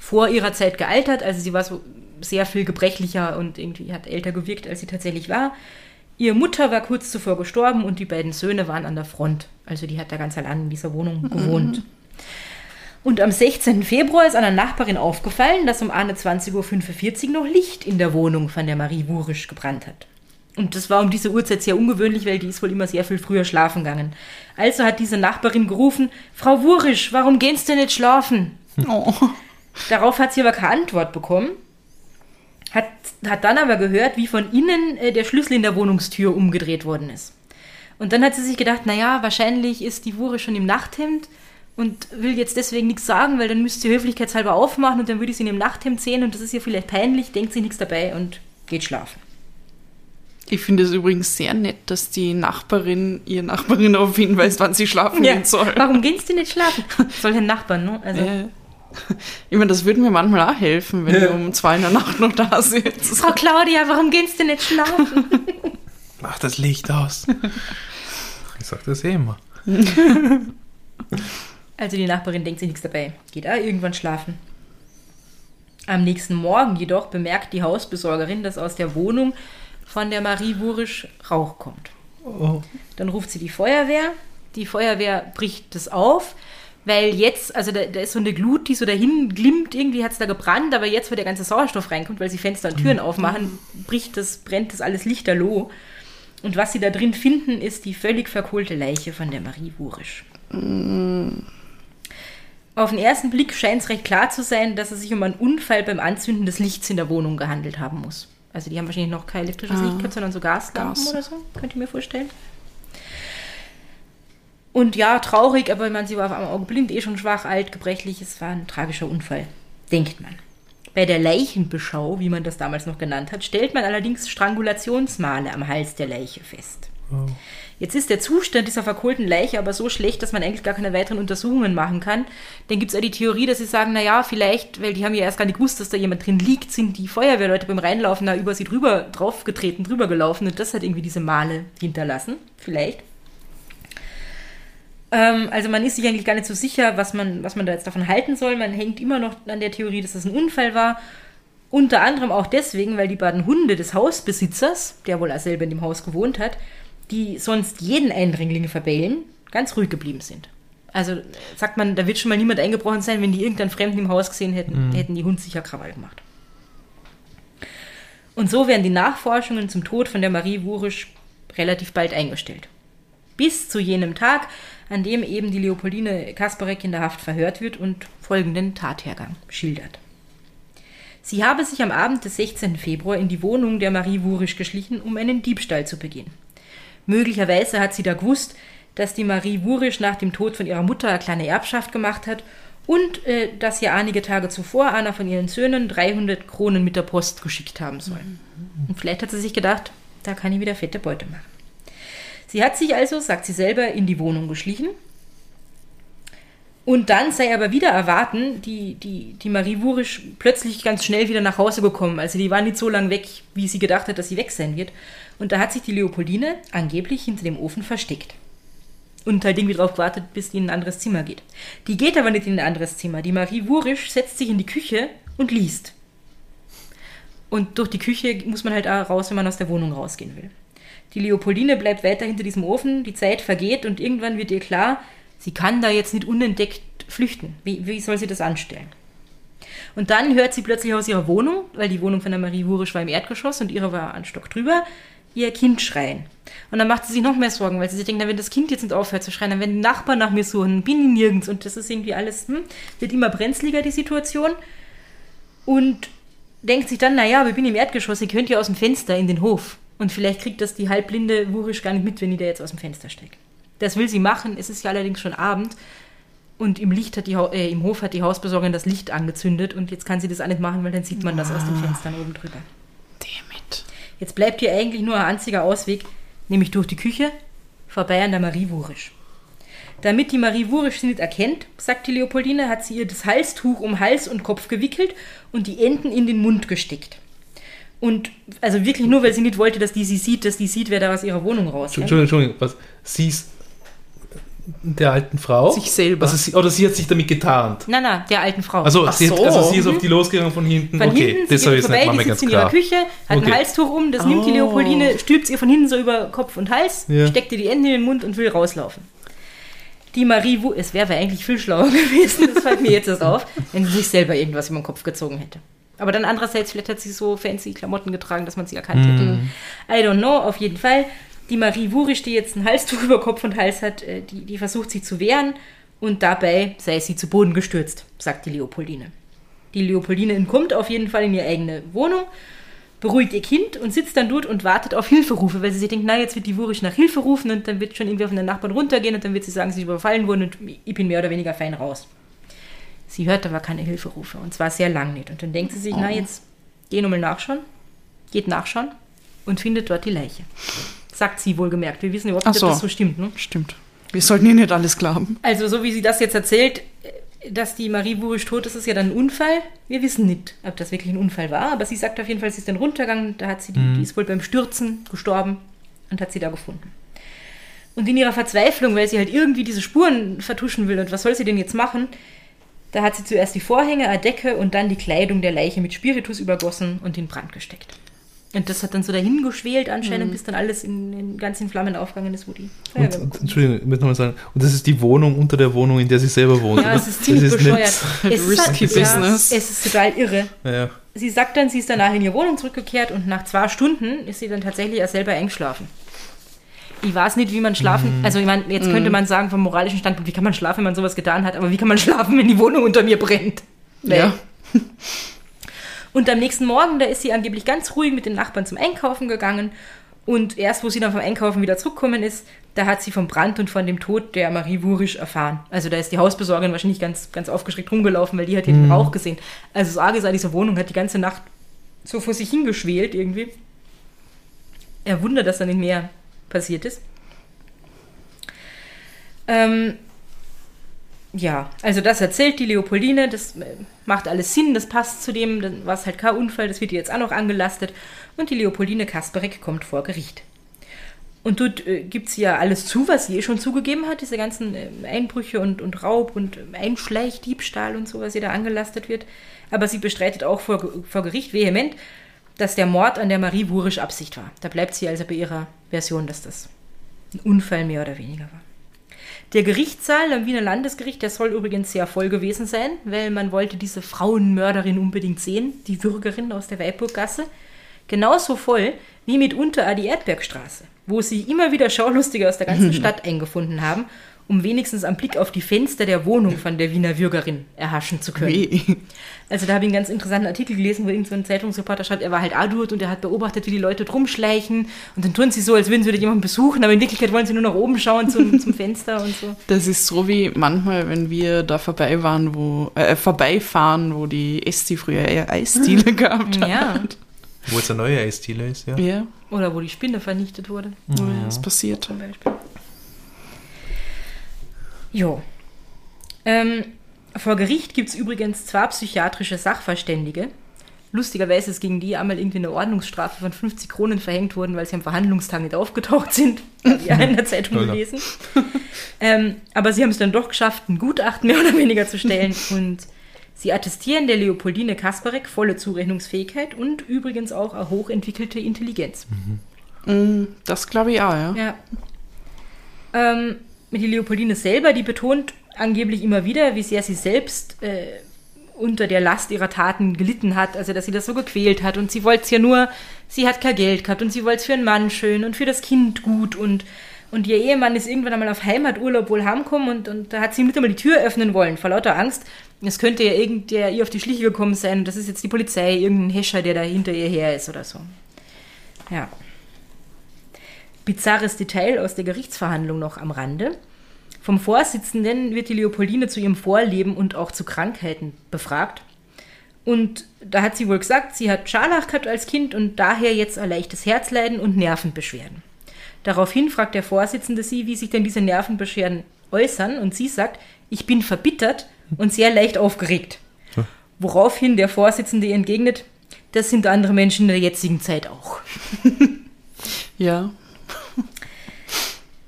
vor ihrer Zeit gealtert, also sie war so sehr viel gebrechlicher und irgendwie hat älter gewirkt, als sie tatsächlich war. Ihre Mutter war kurz zuvor gestorben und die beiden Söhne waren an der Front. Also die hat da ganz allein in dieser Wohnung gewohnt. Und am 16. Februar ist einer Nachbarin aufgefallen, dass um 21.45 Uhr noch Licht in der Wohnung von der Marie Wurisch gebrannt hat. Und das war um diese Uhrzeit sehr ungewöhnlich, weil die ist wohl immer sehr viel früher schlafen gegangen. Also hat diese Nachbarin gerufen, Frau Wurisch, warum gehst du nicht schlafen? Oh. Darauf hat sie aber keine Antwort bekommen. Hat, hat dann aber gehört, wie von innen äh, der Schlüssel in der Wohnungstür umgedreht worden ist. Und dann hat sie sich gedacht, naja, wahrscheinlich ist die Wure schon im Nachthemd und will jetzt deswegen nichts sagen, weil dann müsste sie höflichkeitshalber aufmachen und dann würde ich sie in dem Nachthemd sehen und das ist ihr vielleicht peinlich, denkt sie nichts dabei und geht schlafen. Ich finde es übrigens sehr nett, dass die Nachbarin ihr Nachbarin darauf hinweist, wann sie schlafen gehen soll. Warum gehst du nicht schlafen? Soll den Nachbarn, ne? Also, Äh, Ich meine, das würde mir manchmal auch helfen, wenn du um zwei in der Nacht noch da sitzt. Frau Claudia, warum gehst du nicht schlafen? Mach das Licht aus. Ich sag das eh immer. Also die Nachbarin denkt sich nichts dabei, geht auch irgendwann schlafen. Am nächsten Morgen jedoch bemerkt die Hausbesorgerin, dass aus der Wohnung von der Marie Wurisch Rauch kommt. Oh. Dann ruft sie die Feuerwehr. Die Feuerwehr bricht das auf, weil jetzt, also da, da ist so eine Glut, die so dahin glimmt, irgendwie hat es da gebrannt, aber jetzt, wo der ganze Sauerstoff reinkommt, weil sie Fenster und Türen aufmachen, bricht das, brennt das alles lichterloh. Und was sie da drin finden, ist die völlig verkohlte Leiche von der Marie Wurisch. Auf den ersten Blick scheint es recht klar zu sein, dass es sich um einen Unfall beim Anzünden des Lichts in der Wohnung gehandelt haben muss. Also die haben wahrscheinlich noch kein elektrisches Ah. Licht gehabt, sondern so Gaslampen Gas. oder so, könnt ihr mir vorstellen. Und ja, traurig, aber man, sie war auf einem Auge blind, eh schon schwach, alt, gebrechlich. Es war ein tragischer Unfall, denkt man. Bei der Leichenbeschau, wie man das damals noch genannt hat, stellt man allerdings Strangulationsmale am Hals der Leiche fest. Jetzt ist der Zustand dieser verkohlten Leiche aber so schlecht, dass man eigentlich gar keine weiteren Untersuchungen machen kann. Dann gibt es auch die Theorie, dass sie sagen, naja, vielleicht, weil die haben ja erst gar nicht gewusst, dass da jemand drin liegt, sind die Feuerwehrleute beim Reinlaufen da über sie drüber draufgetreten, drüber gelaufen und das hat irgendwie diese Male hinterlassen. Vielleicht. Ähm, also man ist sich eigentlich gar nicht so sicher, was man, was man da jetzt davon halten soll. Man hängt immer noch an der Theorie, dass das ein Unfall war. Unter anderem auch deswegen, weil die beiden Hunde des Hausbesitzers, der wohl auch selber in dem Haus gewohnt hat, die sonst jeden Eindringling verbellen, ganz ruhig geblieben sind. Also sagt man, da wird schon mal niemand eingebrochen sein, wenn die irgendeinen Fremden im Haus gesehen hätten, hätten die Hund sicher Krawall gemacht. Und so werden die Nachforschungen zum Tod von der Marie Wurisch relativ bald eingestellt. Bis zu jenem Tag, an dem eben die Leopoldine Kasparek in der Haft verhört wird und folgenden Tathergang schildert. Sie habe sich am Abend des 16. Februar in die Wohnung der Marie Wurisch geschlichen, um einen Diebstahl zu begehen. Möglicherweise hat sie da gewusst, dass die Marie Wurisch nach dem Tod von ihrer Mutter eine kleine Erbschaft gemacht hat und äh, dass ihr einige Tage zuvor einer von ihren Söhnen 300 Kronen mit der Post geschickt haben soll. Und vielleicht hat sie sich gedacht, da kann ich wieder fette Beute machen. Sie hat sich also, sagt sie selber, in die Wohnung geschlichen. Und dann sei aber wieder erwarten, die, die, die Marie Wurisch plötzlich ganz schnell wieder nach Hause gekommen. Also die war nicht so lang weg, wie sie gedacht hat, dass sie weg sein wird. Und da hat sich die Leopoldine angeblich hinter dem Ofen versteckt. Und halt irgendwie drauf gewartet, bis die in ein anderes Zimmer geht. Die geht aber nicht in ein anderes Zimmer. Die Marie Wurisch setzt sich in die Küche und liest. Und durch die Küche muss man halt auch raus, wenn man aus der Wohnung rausgehen will. Die Leopoldine bleibt weiter hinter diesem Ofen, die Zeit vergeht und irgendwann wird ihr klar, sie kann da jetzt nicht unentdeckt flüchten. Wie, wie soll sie das anstellen? Und dann hört sie plötzlich aus ihrer Wohnung, weil die Wohnung von der Marie Wurisch war im Erdgeschoss und ihre war ein Stock drüber, ihr Kind schreien. Und dann macht sie sich noch mehr Sorgen, weil sie sich denkt, na, wenn das Kind jetzt nicht aufhört zu schreien, dann werden die Nachbarn nach mir suchen, bin ich nirgends. Und das ist irgendwie alles, hm, wird immer brenzliger, die Situation. Und denkt sich dann, naja, ich bin im Erdgeschoss, ihr könnt ja aus dem Fenster in den Hof. Und vielleicht kriegt das die halbblinde Wurisch gar nicht mit, wenn die da jetzt aus dem Fenster steckt. Das will sie machen, es ist ja allerdings schon Abend. Und im, Licht hat die, äh, im Hof hat die Hausbesorgerin das Licht angezündet und jetzt kann sie das auch nicht machen, weil dann sieht man das aus den Fenstern oben drüber. Damit. Jetzt bleibt ihr eigentlich nur ein einziger Ausweg, nämlich durch die Küche, vorbei an der Marie Wurisch. Damit die Marie Wurisch sie nicht erkennt, sagt die Leopoldine, hat sie ihr das Halstuch um Hals und Kopf gewickelt und die Enden in den Mund gesteckt. Und also wirklich nur, weil sie nicht wollte, dass die sie sieht, dass die sieht, wer da aus ihrer Wohnung raus. Entschuldigung, Entschuldigung, was? Sie ist der alten Frau? Sich selber. Also sie, oder sie hat sich damit getarnt? Nein, nein, der alten Frau. Also, Ach sie, hat, so. also sie ist auf die losgegangen von hinten. Von okay, hinten, das habe ich nicht vorbei, mal ganz in ihrer klar. Küche, hat Okay. ein Halstuch um, das nimmt die Oh. Leopoldine, stülpt ihr von hinten so über Kopf und Hals, Ja. steckt ihr die Hände in den Mund und will rauslaufen. Die Marie, Wu- es wäre eigentlich viel schlauer gewesen, das fällt mir jetzt erst auf, wenn sie sich selber irgendwas über den Kopf gezogen hätte. Aber dann andererseits, vielleicht hat sie so fancy Klamotten getragen, dass man sie erkannt hätte. I don't know, auf jeden Fall. Die Marie Wurisch, die jetzt ein Halstuch über Kopf und Hals hat, äh, die, die versucht sich zu wehren und dabei sei sie zu Boden gestürzt, sagt die Leopoldine. Die Leopoldine entkommt auf jeden Fall in ihre eigene Wohnung, beruhigt ihr Kind und sitzt dann dort und wartet auf Hilferufe, weil sie sich denkt, na, jetzt wird die Wurisch nach Hilfe rufen und dann wird schon irgendwie auf den Nachbarn runtergehen und dann wird sie sagen, sie ist überfallen worden und ich bin mehr oder weniger fein raus. Sie hört aber keine Hilferufe und zwar sehr lang nicht. Und dann denkt sie sich, na, jetzt geh nochmal nachschauen, geht nachschauen und findet dort die Leiche. Sagt sie wohlgemerkt. Wir wissen überhaupt nicht, so. ob das so stimmt. Ne? Stimmt. Wir sollten ihr nicht alles glauben. Also, so wie sie das jetzt erzählt, äh, dass die Marie Burisch tot ist, ist ja dann ein Unfall. Wir wissen nicht, ob das wirklich ein Unfall war, aber sie sagt auf jeden Fall, sie ist dann runtergegangen, da hat sie die, die ist wohl beim Stürzen gestorben und hat sie da gefunden. Und in ihrer Verzweiflung, weil sie halt irgendwie diese Spuren vertuschen will und was soll sie denn jetzt machen, da hat sie zuerst die Vorhänge, eine Decke und dann die Kleidung der Leiche mit Spiritus übergossen und in Brand gesteckt. Und das hat dann so dahin geschwelt anscheinend, bis dann alles in, in ganz in Flammen aufgegangen ist, wo die Feuerwehr Und, gekommen Entschuldigung, ich möchte nochmal sagen, und das ist die Wohnung unter der Wohnung, in der sie selber wohnt. Ja, es ist ziemlich Das bescheuert. nicht- Es ist Risky ja, business. Es ist total irre. Ja. Sie sagt dann, sie ist danach in ihre Wohnung zurückgekehrt und nach zwei Stunden ist sie dann tatsächlich auch selber eingeschlafen. Ich weiß nicht, wie man schlafen, Mhm. also ich meine, jetzt könnte man sagen vom moralischen Standpunkt, wie kann man schlafen, wenn man sowas getan hat, aber wie kann man schlafen, wenn die Wohnung unter mir brennt? Ja. Und am nächsten Morgen, da ist sie angeblich ganz ruhig mit den Nachbarn zum Einkaufen gegangen. Und erst, wo sie dann vom Einkaufen wieder zurückgekommen ist, da hat sie vom Brand und von dem Tod der Marie Wurisch erfahren. Also da ist die Hausbesorgerin wahrscheinlich ganz, ganz aufgeschreckt rumgelaufen, weil die hat hier den Rauch gesehen. Also das Arge ist an dieser Wohnung, hat die ganze Nacht so vor sich hingeschwelt irgendwie. Er wundert, dass da nicht mehr passiert ist. Ähm, ja, also das erzählt die Leopoldine, das äh, macht alles Sinn, das passt zu dem, dann war es halt kein Unfall, das wird ihr jetzt auch noch angelastet. Und die Leopoldine Kasperek kommt vor Gericht. Und dort äh, gibt sie ja alles zu, was sie eh schon zugegeben hat, diese ganzen äh, Einbrüche und, und Raub und äh, Einschleich, Diebstahl und so, was ihr da angelastet wird. Aber sie bestreitet auch vor, vor Gericht vehement, dass der Mord an der Marie Wurisch Absicht war. Da bleibt sie also bei ihrer Version, dass das ein Unfall mehr oder weniger war. Der Gerichtssaal am Wiener Landesgericht, der soll übrigens sehr voll gewesen sein, weil man wollte diese Frauenmörderin unbedingt sehen, die Bürgerin aus der Weilburggasse. Genauso voll wie mitunter die Erdbergstraße, wo sie immer wieder Schaulustige aus der ganzen Stadt eingefunden haben, um wenigstens am Blick auf die Fenster der Wohnung von der Wiener Bürgerin erhaschen zu können. Wie? Also da habe ich einen ganz interessanten Artikel gelesen, wo irgend so ein Zeitungsreporter schreibt, er war halt auch dort und er hat beobachtet, wie die Leute drumschleichen und dann tun sie so, als würden sie jemanden besuchen, aber in Wirklichkeit wollen sie nur nach oben schauen zum, zum Fenster und so. Das ist so wie manchmal, wenn wir da vorbei waren, wo, äh, vorbeifahren, wo die Esti früher eher Eisdiele gehabt hat. Ja. Wo jetzt eine neue Eisdiele ist, ja. Ja, Oder wo die Spinne vernichtet wurde, wo das passiert. zum Beispiel. Jo. Ähm, vor Gericht gibt es übrigens zwei psychiatrische Sachverständige. Lustigerweise ist gegen die einmal irgendwie eine Ordnungsstrafe von 50 Kronen verhängt worden, weil sie am Verhandlungstag nicht aufgetaucht sind. Ich auch in der Zeitung gelesen. Ähm, aber sie haben es dann doch geschafft, ein Gutachten mehr oder weniger zu stellen. Und sie attestieren der Leopoldine Kasparek volle Zurechnungsfähigkeit und übrigens auch eine hochentwickelte Intelligenz. Mm, Das glaube ich auch, ja. Ja. Ähm, die Leopoldine selber, die betont angeblich immer wieder, wie sehr sie selbst äh, unter der Last ihrer Taten gelitten hat, also dass sie das so gequält hat und sie wollte es ja nur, sie hat kein Geld gehabt und sie wollte es für einen Mann schön und für das Kind gut und und ihr Ehemann ist irgendwann einmal auf Heimaturlaub wohl heimgekommen und, und da hat sie nicht einmal die Tür öffnen wollen, vor lauter Angst. Es könnte ja irgendwer ihr auf die Schliche gekommen sein und das ist jetzt die Polizei, irgendein Hescher, der da hinter ihr her ist oder so. Ja bizarres Detail aus der Gerichtsverhandlung noch am Rande. Vom Vorsitzenden wird die Leopoldine zu ihrem Vorleben und auch zu Krankheiten befragt. Und da hat sie wohl gesagt, sie hat Scharlach gehabt als Kind und daher jetzt ein leichtes Herzleiden und Nervenbeschwerden. Daraufhin fragt der Vorsitzende sie, wie sich denn diese Nervenbeschwerden äußern und sie sagt, ich bin verbittert und sehr leicht aufgeregt. Woraufhin der Vorsitzende ihr entgegnet, Das sind andere Menschen in der jetzigen Zeit auch. Ja.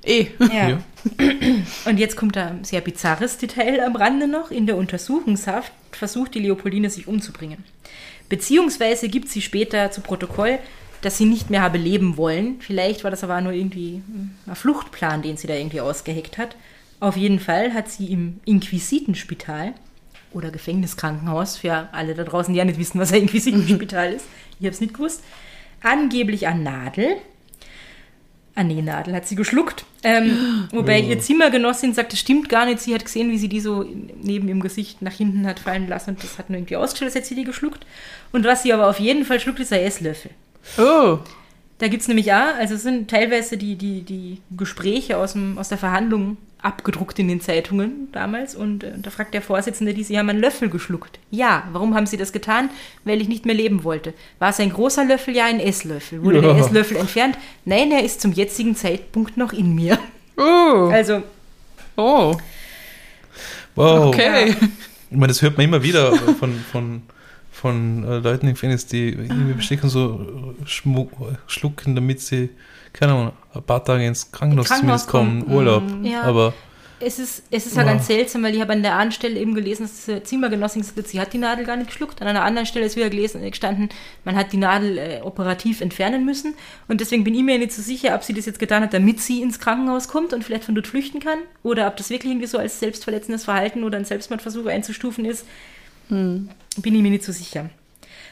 eh. Ja. Ja. Und jetzt kommt da ein sehr bizarres Detail am Rande noch. In der Untersuchungshaft versucht die Leopoldine sich umzubringen. Beziehungsweise gibt sie später zu Protokoll, dass sie nicht mehr habe leben wollen. Vielleicht war das aber nur irgendwie ein Fluchtplan, den sie da irgendwie ausgeheckt hat. Auf jeden Fall hat sie im Inquisitenspital oder Gefängniskrankenhaus, für alle da draußen, die ja nicht wissen, was ein Inquisitenspital ist, ich habe es nicht gewusst, angeblich an Nadel. Ah nee, Nadel hat sie geschluckt. Ähm, wobei ihr Zimmergenossin sagt, das stimmt gar nicht. Sie hat gesehen, wie sie die so neben ihrem Gesicht nach hinten hat fallen lassen und das hat nur irgendwie ausgestellt, als hätte sie die geschluckt. Und was sie aber auf jeden Fall schluckt, ist ein Esslöffel. Oh. Da gibt es nämlich auch, also es sind teilweise die, die, die Gespräche aus, dem, aus der Verhandlung abgedruckt in den Zeitungen damals und äh, da fragt der Vorsitzende die, Sie haben einen Löffel geschluckt. Ja, warum haben Sie das getan? Weil ich nicht mehr leben wollte. War es ein großer Löffel? Ja, ein Esslöffel. Wurde der Ja. Esslöffel entfernt? Nein, er ist zum jetzigen Zeitpunkt noch in mir. Oh. Also, Oh. Wow. Okay. Ich meine, das hört man immer wieder von, von, von äh, Leuten im Gefängnis, die irgendwie bestechen so äh, schlucken, damit sie, keine Ahnung, ein paar Tage ins Krankenhaus, Krankenhaus zumindest kommen, kommen. Urlaub. Ja. Aber es ist, es ist ja Wow. ganz seltsam, weil ich habe an der einen Stelle eben gelesen, dass die Zimmergenossin gesagt hat, sie hat die Nadel gar nicht geschluckt. An einer anderen Stelle ist wieder gelesen, äh, gestanden, man hat die Nadel äh, operativ entfernen müssen. Und deswegen bin ich mir nicht so sicher, ob sie das jetzt getan hat, damit sie ins Krankenhaus kommt und vielleicht von dort flüchten kann. Oder ob das wirklich irgendwie so als selbstverletzendes Verhalten oder ein Selbstmordversuch einzustufen ist. Bin ich mir nicht so sicher.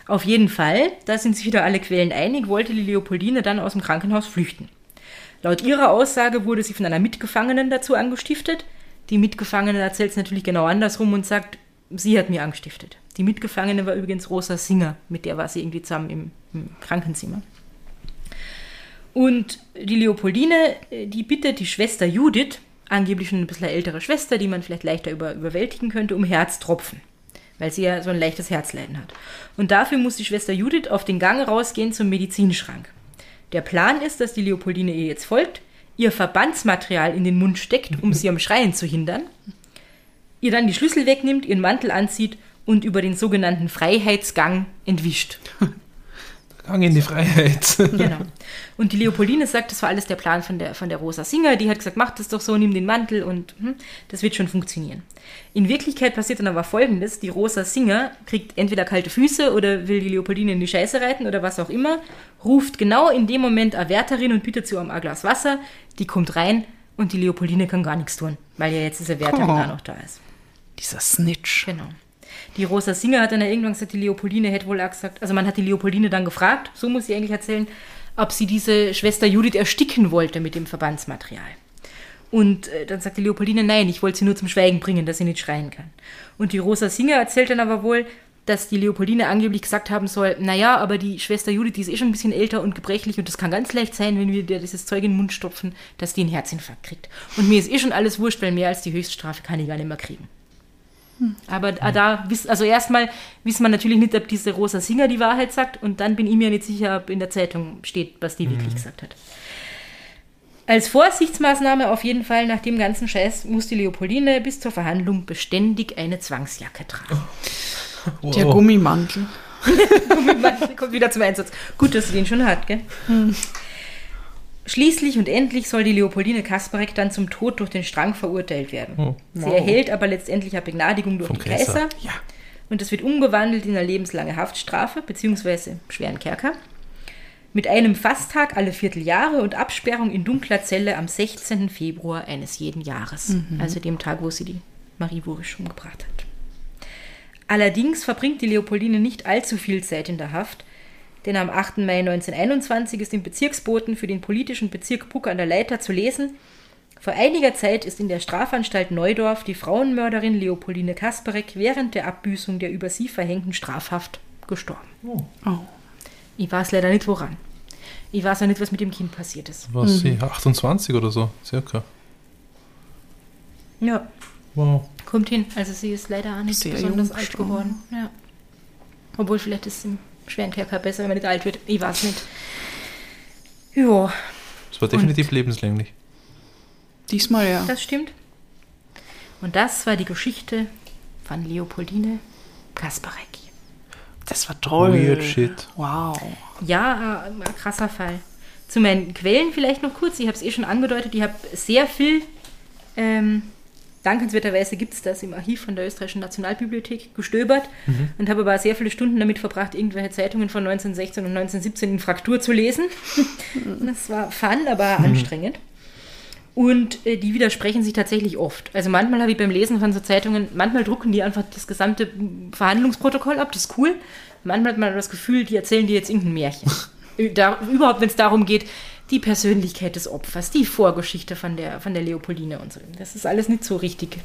Auf jeden Fall, da sind sich wieder alle Quellen einig, wollte die Leopoldine dann aus dem Krankenhaus flüchten. Laut ihrer Aussage wurde sie von einer Mitgefangenen dazu angestiftet. Die Mitgefangene erzählt es natürlich genau andersrum und sagt, sie hat mir angestiftet. Die Mitgefangene war übrigens Rosa Singer, mit der war sie irgendwie zusammen im, im Krankenzimmer. Und die Leopoldine, äh, die bittet die Schwester Judith, angeblich schon ein bisschen ältere Schwester, die man vielleicht leichter über, überwältigen könnte, um Herztropfen, weil sie ja so ein leichtes Herzleiden hat. Und dafür muss die Schwester Judith auf den Gang rausgehen zum Medizinschrank. Der Plan ist, dass die Leopoldine ihr jetzt folgt, ihr Verbandsmaterial in den Mund steckt, um sie am Schreien zu hindern, ihr dann die Schlüssel wegnimmt, ihren Mantel anzieht und über den sogenannten Freiheitsgang entwischt. Gang in die Freiheit. Genau. Und die Leopoldine sagt, das war alles der Plan von der, von der Rosa Singer. Die hat gesagt, mach das doch so, nimm den Mantel und hm, das wird schon funktionieren. In Wirklichkeit passiert dann aber Folgendes. Die Rosa Singer kriegt entweder kalte Füße oder will die Leopoldine in die Scheiße reiten oder was auch immer, ruft genau in dem Moment eine Wärterin und bittet sie um ein Glas Wasser. Die kommt rein und die Leopoldine kann gar nichts tun, weil ja jetzt diese Wärterin Oh. auch noch da ist. Dieser Snitch. Genau. Die Rosa Singer hat dann irgendwann gesagt, die Leopoldine hätte wohl auch gesagt, also man hat die Leopoldine dann gefragt, so muss sie eigentlich erzählen, ob sie diese Schwester Judith ersticken wollte mit dem Verbandsmaterial. Und äh, dann sagt die Leopoldine, nein, ich wollte sie nur zum Schweigen bringen, dass sie nicht schreien kann. Und die Rosa Singer erzählt dann aber wohl, dass die Leopoldine angeblich gesagt haben soll, naja, aber die Schwester Judith, die ist eh schon ein bisschen älter und gebrechlich und das kann ganz leicht sein, wenn wir dir dieses Zeug in den Mund stopfen, dass die einen Herzinfarkt kriegt. Und mir ist eh schon alles wurscht, weil mehr als die Höchststrafe kann ich gar nicht mehr kriegen. Aber ah, da, also erstmal wissen wir natürlich nicht, ob diese Rosa Singer die Wahrheit sagt und dann bin ich mir nicht sicher, ob in der Zeitung steht, was die wirklich gesagt hat. Als Vorsichtsmaßnahme auf jeden Fall nach dem ganzen Scheiß muss die Leopoldine bis zur Verhandlung beständig eine Zwangsjacke tragen. Der Gummimantel. Man kommt wieder zum Einsatz. Gut, dass sie den schon hat, gell? Schließlich und endlich soll die Leopoldine Kasparek dann zum Tod durch den Strang verurteilt werden. Oh. Sie erhält aber letztendlich eine Begnadigung durch Vom die Kaiser. Kaiser. Ja. Und das wird umgewandelt in eine lebenslange Haftstrafe bzw. schweren Kerker. Mit einem Fasttag alle Vierteljahre und Absperrung in dunkler Zelle am 16. Februar eines jeden Jahres. Also dem Tag, wo sie die Marie Wurisch umgebracht hat. Allerdings verbringt die Leopoldine nicht allzu viel Zeit in der Haft, denn am 8. Mai 1921 ist im Bezirksboten für den politischen Bezirk Puck an der Leiter zu lesen, vor einiger Zeit ist in der Strafanstalt Neudorf die Frauenmörderin Leopoldine Kasperek während der Abbüßung der über sie verhängten Strafhaft gestorben. Oh. Ich weiß leider nicht woran. Ich weiß auch nicht, was mit dem Kind passiert ist. Was sie? 28 oder so, circa. Ja, Wow. kommt hin. Also sie ist leider auch nicht Sehr besonders alt geworden. Ja. Obwohl vielleicht ist es im schweren Kerker besser, wenn man nicht alt wird. Ich weiß nicht. Ja, Das war definitiv lebenslänglich. Diesmal ja. das stimmt. Und das war die Geschichte von Leopoldine Kasparek. Das war toll. Weird shit. Wow. Ja, äh, ein krasser Fall. Zu meinen Quellen vielleicht noch kurz. Ich habe es eh schon angedeutet. Ich habe sehr viel, ähm, dankenswerterweise gibt es das im Archiv von der Österreichischen Nationalbibliothek, gestöbert und habe aber sehr viele Stunden damit verbracht, irgendwelche Zeitungen von 1916 und 1917 in Fraktur zu lesen. das war fun, aber anstrengend. Und äh, die widersprechen sich tatsächlich oft. Also manchmal habe ich beim Lesen von so Zeitungen, manchmal drucken die einfach das gesamte Verhandlungsprotokoll ab, das ist cool. Manchmal hat man das Gefühl, die erzählen dir jetzt irgendein Märchen. da, überhaupt, wenn es darum geht, die Persönlichkeit des Opfers, die Vorgeschichte von der, von der Leopoldine und so. Das ist alles nicht so richtig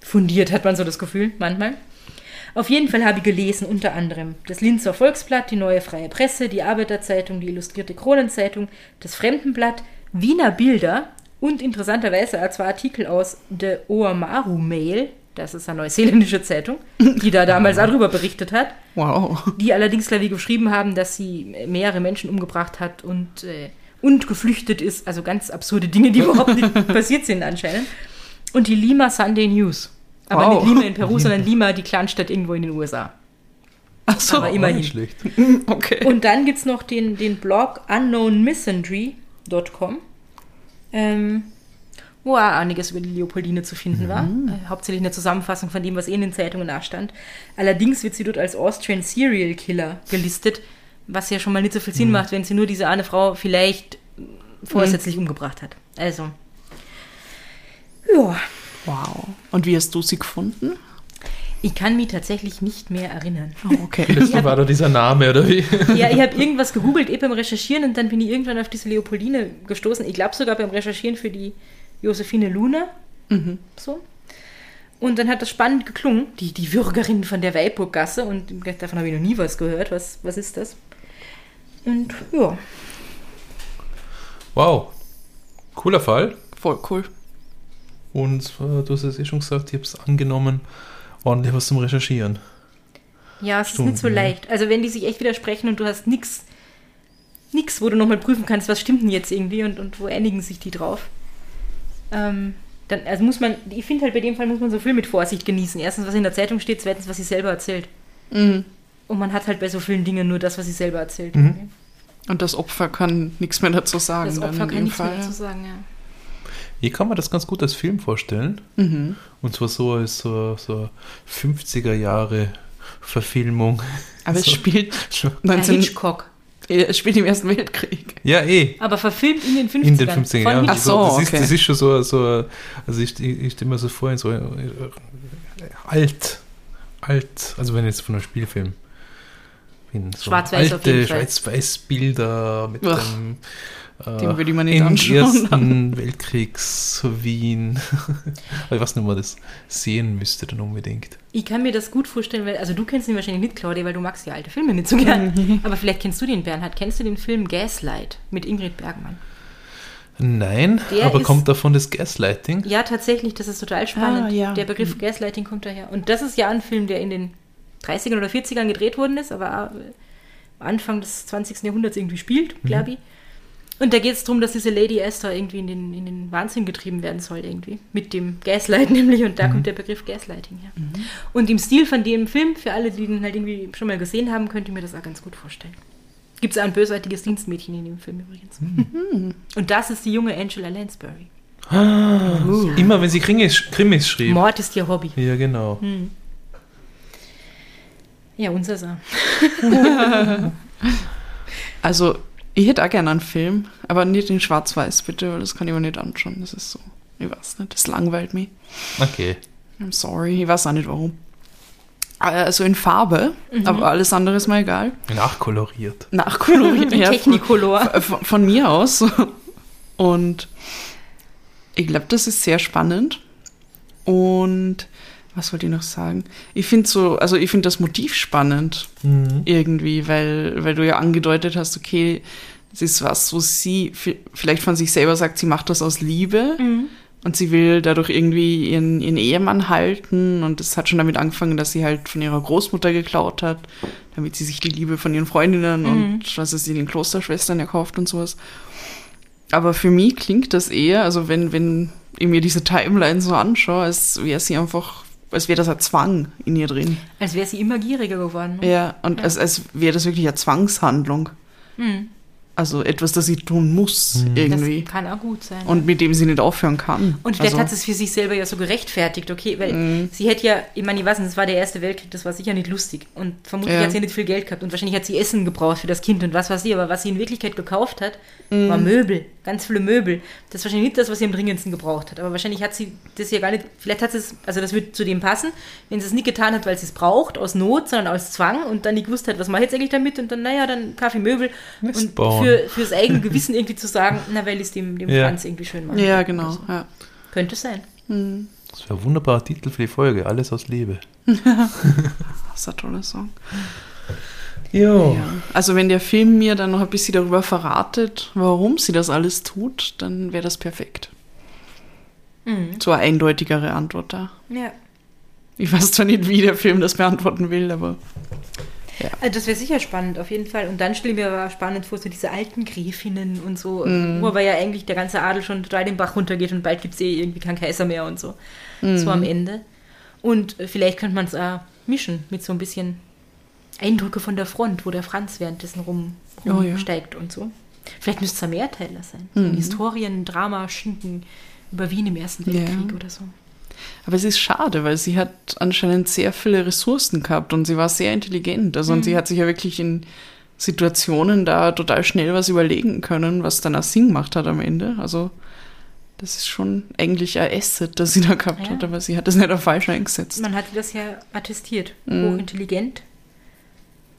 fundiert, hat man so das Gefühl, manchmal. Auf jeden Fall habe ich gelesen, unter anderem das Linzer Volksblatt, die Neue Freie Presse, die Arbeiterzeitung, die Illustrierte Kronenzeitung, das Fremdenblatt, Wiener Bilder und interessanterweise zwei Artikel aus der Oamaru Mail, das ist eine neuseeländische Zeitung, die da damals auch darüber berichtet hat, Wow. die allerdings, glaube ich, geschrieben haben, dass sie mehrere Menschen umgebracht hat und, äh, und geflüchtet ist. Also ganz absurde Dinge, die überhaupt nicht passiert sind anscheinend. Und die Lima Sunday News. Aber Wow. nicht Lima in Peru, sondern Lima, die Clanstadt irgendwo in den USA. Ach so. Aber immerhin. nicht schlecht. Okay. Und dann gibt es noch den, den Blog unknownmisandry.com, ähm, wo auch einiges über die Leopoldine zu finden war. Äh, hauptsächlich eine Zusammenfassung von dem, was eh in den Zeitungen nachstand. Allerdings wird sie dort als Austrian Serial Killer gelistet, was ja schon mal nicht so viel Sinn macht, wenn sie nur diese eine Frau vielleicht vorsätzlich umgebracht hat. Also, ja, Wow. Und wie hast du sie gefunden? ich kann mich tatsächlich nicht mehr erinnern. Oh, okay. Das war da dieser Name, oder wie? Ja, ich habe irgendwas gegoogelt, eh beim Recherchieren und dann bin ich irgendwann auf diese Leopoldine gestoßen. Ich glaube sogar beim Recherchieren für die Josephine Luna. So. Und dann hat das spannend geklungen, die, die Würgerin von der Weilburggasse und davon habe ich noch nie was gehört. Was, was ist das? Und ja, Wow. Cooler Fall. Voll cool. Und äh, du hast es eh schon gesagt, ich habe es angenommen, ordentlich was zum Recherchieren. ja, es ist Stunden, nicht so leicht. Also wenn die sich echt widersprechen und du hast nichts, nix, wo du nochmal prüfen kannst, was stimmt denn jetzt irgendwie und, und wo einigen sich die drauf. Ähm, dann, also muss man, ich finde halt bei dem Fall muss man so viel mit Vorsicht genießen. Erstens, was in der Zeitung steht, zweitens, was sie selber erzählt. Mhm. Und man hat halt bei so vielen Dingen nur das, was sie selber erzählt. Mhm. Und das Opfer kann nichts mehr dazu sagen. Das Opfer kann nichts mehr Fall. dazu sagen, ja. Ich kann mir das ganz gut als Film vorstellen. Mhm. Und zwar so als so, so 50er Jahre Verfilmung. Aber es So. spielt, Schon- Herr 19, Hitchcock. Es spielt im Ersten Weltkrieg. Ja, eh. Aber verfilmt in den 50ern. In den 50er Von Jahren. Ach so, das, ist, okay. das ist schon so, so also ich, ich, ich stelle mir so vor, in so äh, alt, alt, also wenn jetzt von einem Spielfilm. Bin, So Schwarz-Weiß auf jeden Fall. Schwarz-Weiß-Bilder mit Ach, dem äh, den würde ich mir nicht im anschauen. Ersten Weltkriegs Wien. Aber ich weiß nicht, ob man das sehen müsste dann unbedingt. Ich kann mir das gut vorstellen, weil, also du kennst ihn wahrscheinlich nicht, Claudia, weil du magst ja alte Filme nicht so gern. Aber vielleicht kennst du den, Bernhard. Kennst du den Film Gaslight mit Ingrid Bergmann? Nein, Der aber ist- kommt davon das Gaslighting? Ja, tatsächlich, das ist total spannend. Ah, ja. Der Begriff Gaslighting kommt daher. Und das ist ja ein Film, der in den 30ern oder 40ern gedreht worden ist, aber äh, Anfang des 20. Jahrhunderts irgendwie spielt, glaube ich. Und da geht es darum, dass diese Lady Esther irgendwie in den, in den Wahnsinn getrieben werden soll, irgendwie. Mit dem Gaslight nämlich. Und da kommt der Begriff Gaslighting her. Und im Stil von dem Film, für alle, die den halt irgendwie schon mal gesehen haben, könnt ihr mir das auch ganz gut vorstellen. Gibt es ein bösartiges Dienstmädchen in dem Film übrigens. Und das ist die junge Angela Lansbury. Immer wenn sie Krimis, Krimis schrieb. Mord ist ihr Hobby. Ja, genau. Ja, unser Sa. Also, ich hätte auch gerne einen Film, aber nicht in Schwarz-Weiß, bitte, weil das kann ich mir nicht anschauen. Das ist so, ich weiß nicht, das langweilt mich. Okay. I'm sorry, ich weiß auch nicht warum. Also in Farbe, aber alles andere ist mir egal. Nachkoloriert. Nachkoloriert. ja, Technicolor. Von, von, von mir aus. Und ich glaube, das ist sehr spannend. Und was wollte ich noch sagen? Ich finde so, also ich finde das Motiv spannend irgendwie, weil, weil du ja angedeutet hast, okay, das ist was, wo sie vi- vielleicht von sich selber sagt, sie macht das aus Liebe und sie will dadurch irgendwie ihren, ihren Ehemann halten und es hat schon damit angefangen, dass sie halt von ihrer Großmutter geklaut hat, damit sie sich die Liebe von ihren Freundinnen und was sie den Klosterschwestern erkauft und sowas. Aber für mich klingt das eher, also wenn, wenn ich mir diese Timeline so anschaue, als wäre sie einfach als wäre das ein Zwang in ihr drin. Als wäre sie immer gieriger geworden. Ja, und Als, als wäre das wirklich eine Zwangshandlung. Hm. Also etwas, das sie tun muss, irgendwie. Das kann auch gut sein. Und mit dem sie nicht aufhören kann. Und vielleicht also, hat sie es für sich selber ja so gerechtfertigt, okay, weil Mhm. sie hätte ja, ich meine, ich weiß nicht, das war der Erste Weltkrieg, das war sicher nicht lustig. Und vermutlich Ja. hat sie nicht viel Geld gehabt und wahrscheinlich hat sie Essen gebraucht für das Kind und was weiß sie, aber was sie in Wirklichkeit gekauft hat, Mhm. war Möbel, ganz viele Möbel. Das ist wahrscheinlich nicht das, was sie am dringendsten gebraucht hat, aber wahrscheinlich hat sie das ja gar nicht, vielleicht hat sie es, also das wird zu dem passen, wenn sie es nicht getan hat, weil sie es braucht, aus Not, sondern aus Zwang und dann nicht gewusst hat, was mache ich jetzt eigentlich damit und dann, naja, dann Kaffee, Möbel Mist und bauen. Für, fürs eigene Gewissen irgendwie zu sagen, na, weil ich es dem, dem Ja. Franz irgendwie schön mache. ja, genau. Also, Ja. könnte sein. Das wäre ein wunderbarer Titel für die Folge. Alles aus Liebe. Das ist ein toller Song. Jo. Ja. Also wenn der Film mir dann noch ein bisschen darüber verratet, warum sie das alles tut, dann wäre das perfekt. Mhm. So eine eindeutigere Antwort da. Ja. Ich weiß zwar nicht, wie der Film das beantworten will, aber Also das wäre sicher spannend, auf jeden Fall. Und dann stelle ich mir aber spannend vor, so diese alten Gräfinnen und so, Mhm. wo aber ja eigentlich der ganze Adel schon total den Bach runtergeht und bald gibt es eh irgendwie keinen Kaiser mehr und so. Mhm. So am Ende. Und äh, vielleicht könnte man es auch mischen mit so ein bisschen Eindrücke von der Front, wo der Franz währenddessen rum, Oh ja. Mhm. rumsteigt und so. Vielleicht müsste es ein Mehrteiler sein. Ein Historien, Drama, Schinken über Wien im Ersten Ja. Weltkrieg oder so. Aber es ist schade, weil sie hat anscheinend sehr viele Ressourcen gehabt und sie war sehr intelligent. Also und sie hat sich ja wirklich in Situationen da total schnell was überlegen können, was dann auch Sinn gemacht hat am Ende. Also das ist schon eigentlich ein Asset, das sie da gehabt Ja. hat, aber sie hat das nicht auf falsch eingesetzt. Man hatte das ja attestiert. Mhm. Hochintelligent.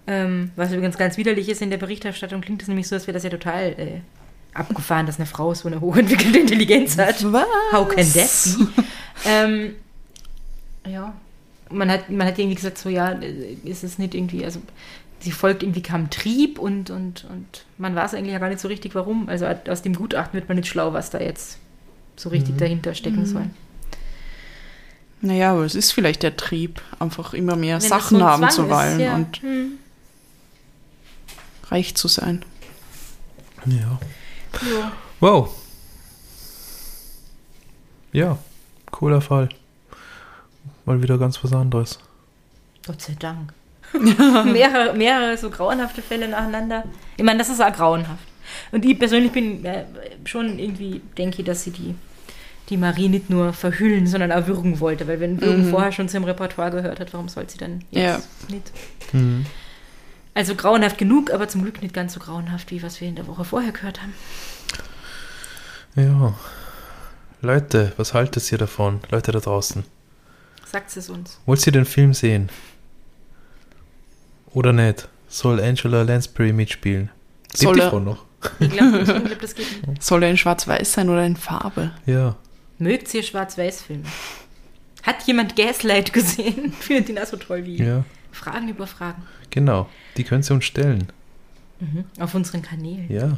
Ähm, was übrigens ganz widerlich ist in der Berichterstattung, klingt es nämlich so, als wäre das ja total äh, abgefahren, dass eine Frau so eine hochentwickelte Intelligenz hat. Was? How can that be? ähm, ja. Man hat, man hat irgendwie gesagt, so ja, ist es nicht irgendwie, also sie folgt irgendwie kam Trieb und, und, und man weiß eigentlich ja gar nicht so richtig, warum. Also aus dem Gutachten wird man nicht schlau, was da jetzt so richtig dahinter stecken soll. Naja, aber es ist vielleicht der Trieb, einfach immer mehr Wenn Sachen so haben Zwang zu ist, wollen ja. und Hm. reich zu sein. Ja. Ja. Wow. Ja, cooler Fall. Mal wieder ganz was anderes. Gott sei Dank. mehrere, mehrere so grauenhafte Fälle nacheinander. Ich meine, das ist auch grauenhaft. Und ich persönlich bin äh, schon irgendwie, denke ich, dass sie die, die Marie nicht nur verhüllen, sondern auch würgen wollte. Weil wenn Würgen vorher schon zum Repertoire gehört hat, warum soll sie dann jetzt nicht? Mhm. Also grauenhaft genug, aber zum Glück nicht ganz so grauenhaft, wie was wir in der Woche vorher gehört haben. Ja. Leute, was haltet ihr davon? Leute da draußen. Sagt es uns. Wollt ihr den Film sehen? Oder nicht? Soll Angela Lansbury mitspielen? Lebt Soll die er- Frau noch? Ich glaube, ich glaub, das geht nicht. Soll er in Schwarz-Weiß sein oder in Farbe? Ja. Mögt ihr Schwarz-Weiß-Filme? Hat jemand Gaslight gesehen? Findet ihn auch so toll wie Ja, Fragen über Fragen. genau. Die können sie uns stellen. Auf unseren Kanälen. Ja.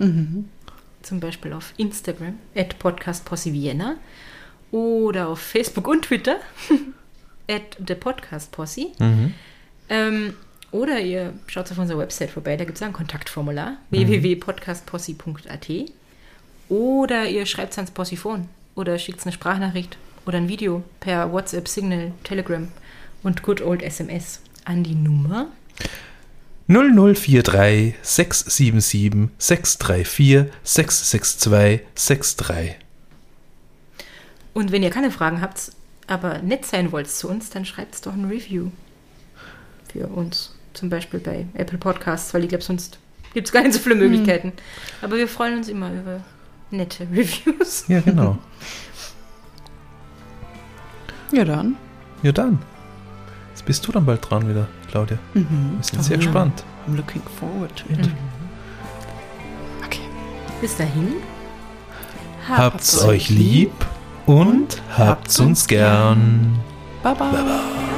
Zum Beispiel auf Instagram, at podcastposse oder auf Facebook und Twitter, at thepodcastposse. Mhm. Ähm, oder ihr schaut auf unserer Website vorbei, da gibt es ein Kontaktformular, www.podcastposse.at. Oder ihr schreibt es ans Possiphon oder schickt eine Sprachnachricht oder ein Video per WhatsApp, Signal, Telegram und Good Old SMS an die Nummer 0043 677 634 662 63. Und wenn ihr keine Fragen habt, aber nett sein wollt zu uns, dann schreibt doch ein Review für uns. Zum Beispiel bei Apple Podcasts, weil ich glaube, sonst gibt es gar nicht so viele Möglichkeiten. Aber wir freuen uns immer über nette Reviews. Ja, genau. Ja, dann. ja, dann. Jetzt bist du dann bald dran wieder, Claudia. Wir sind sehr Oh. gespannt. I'm looking forward to it. Okay. Bis dahin. Habt's euch lieb und habt's uns gern. Bye bye.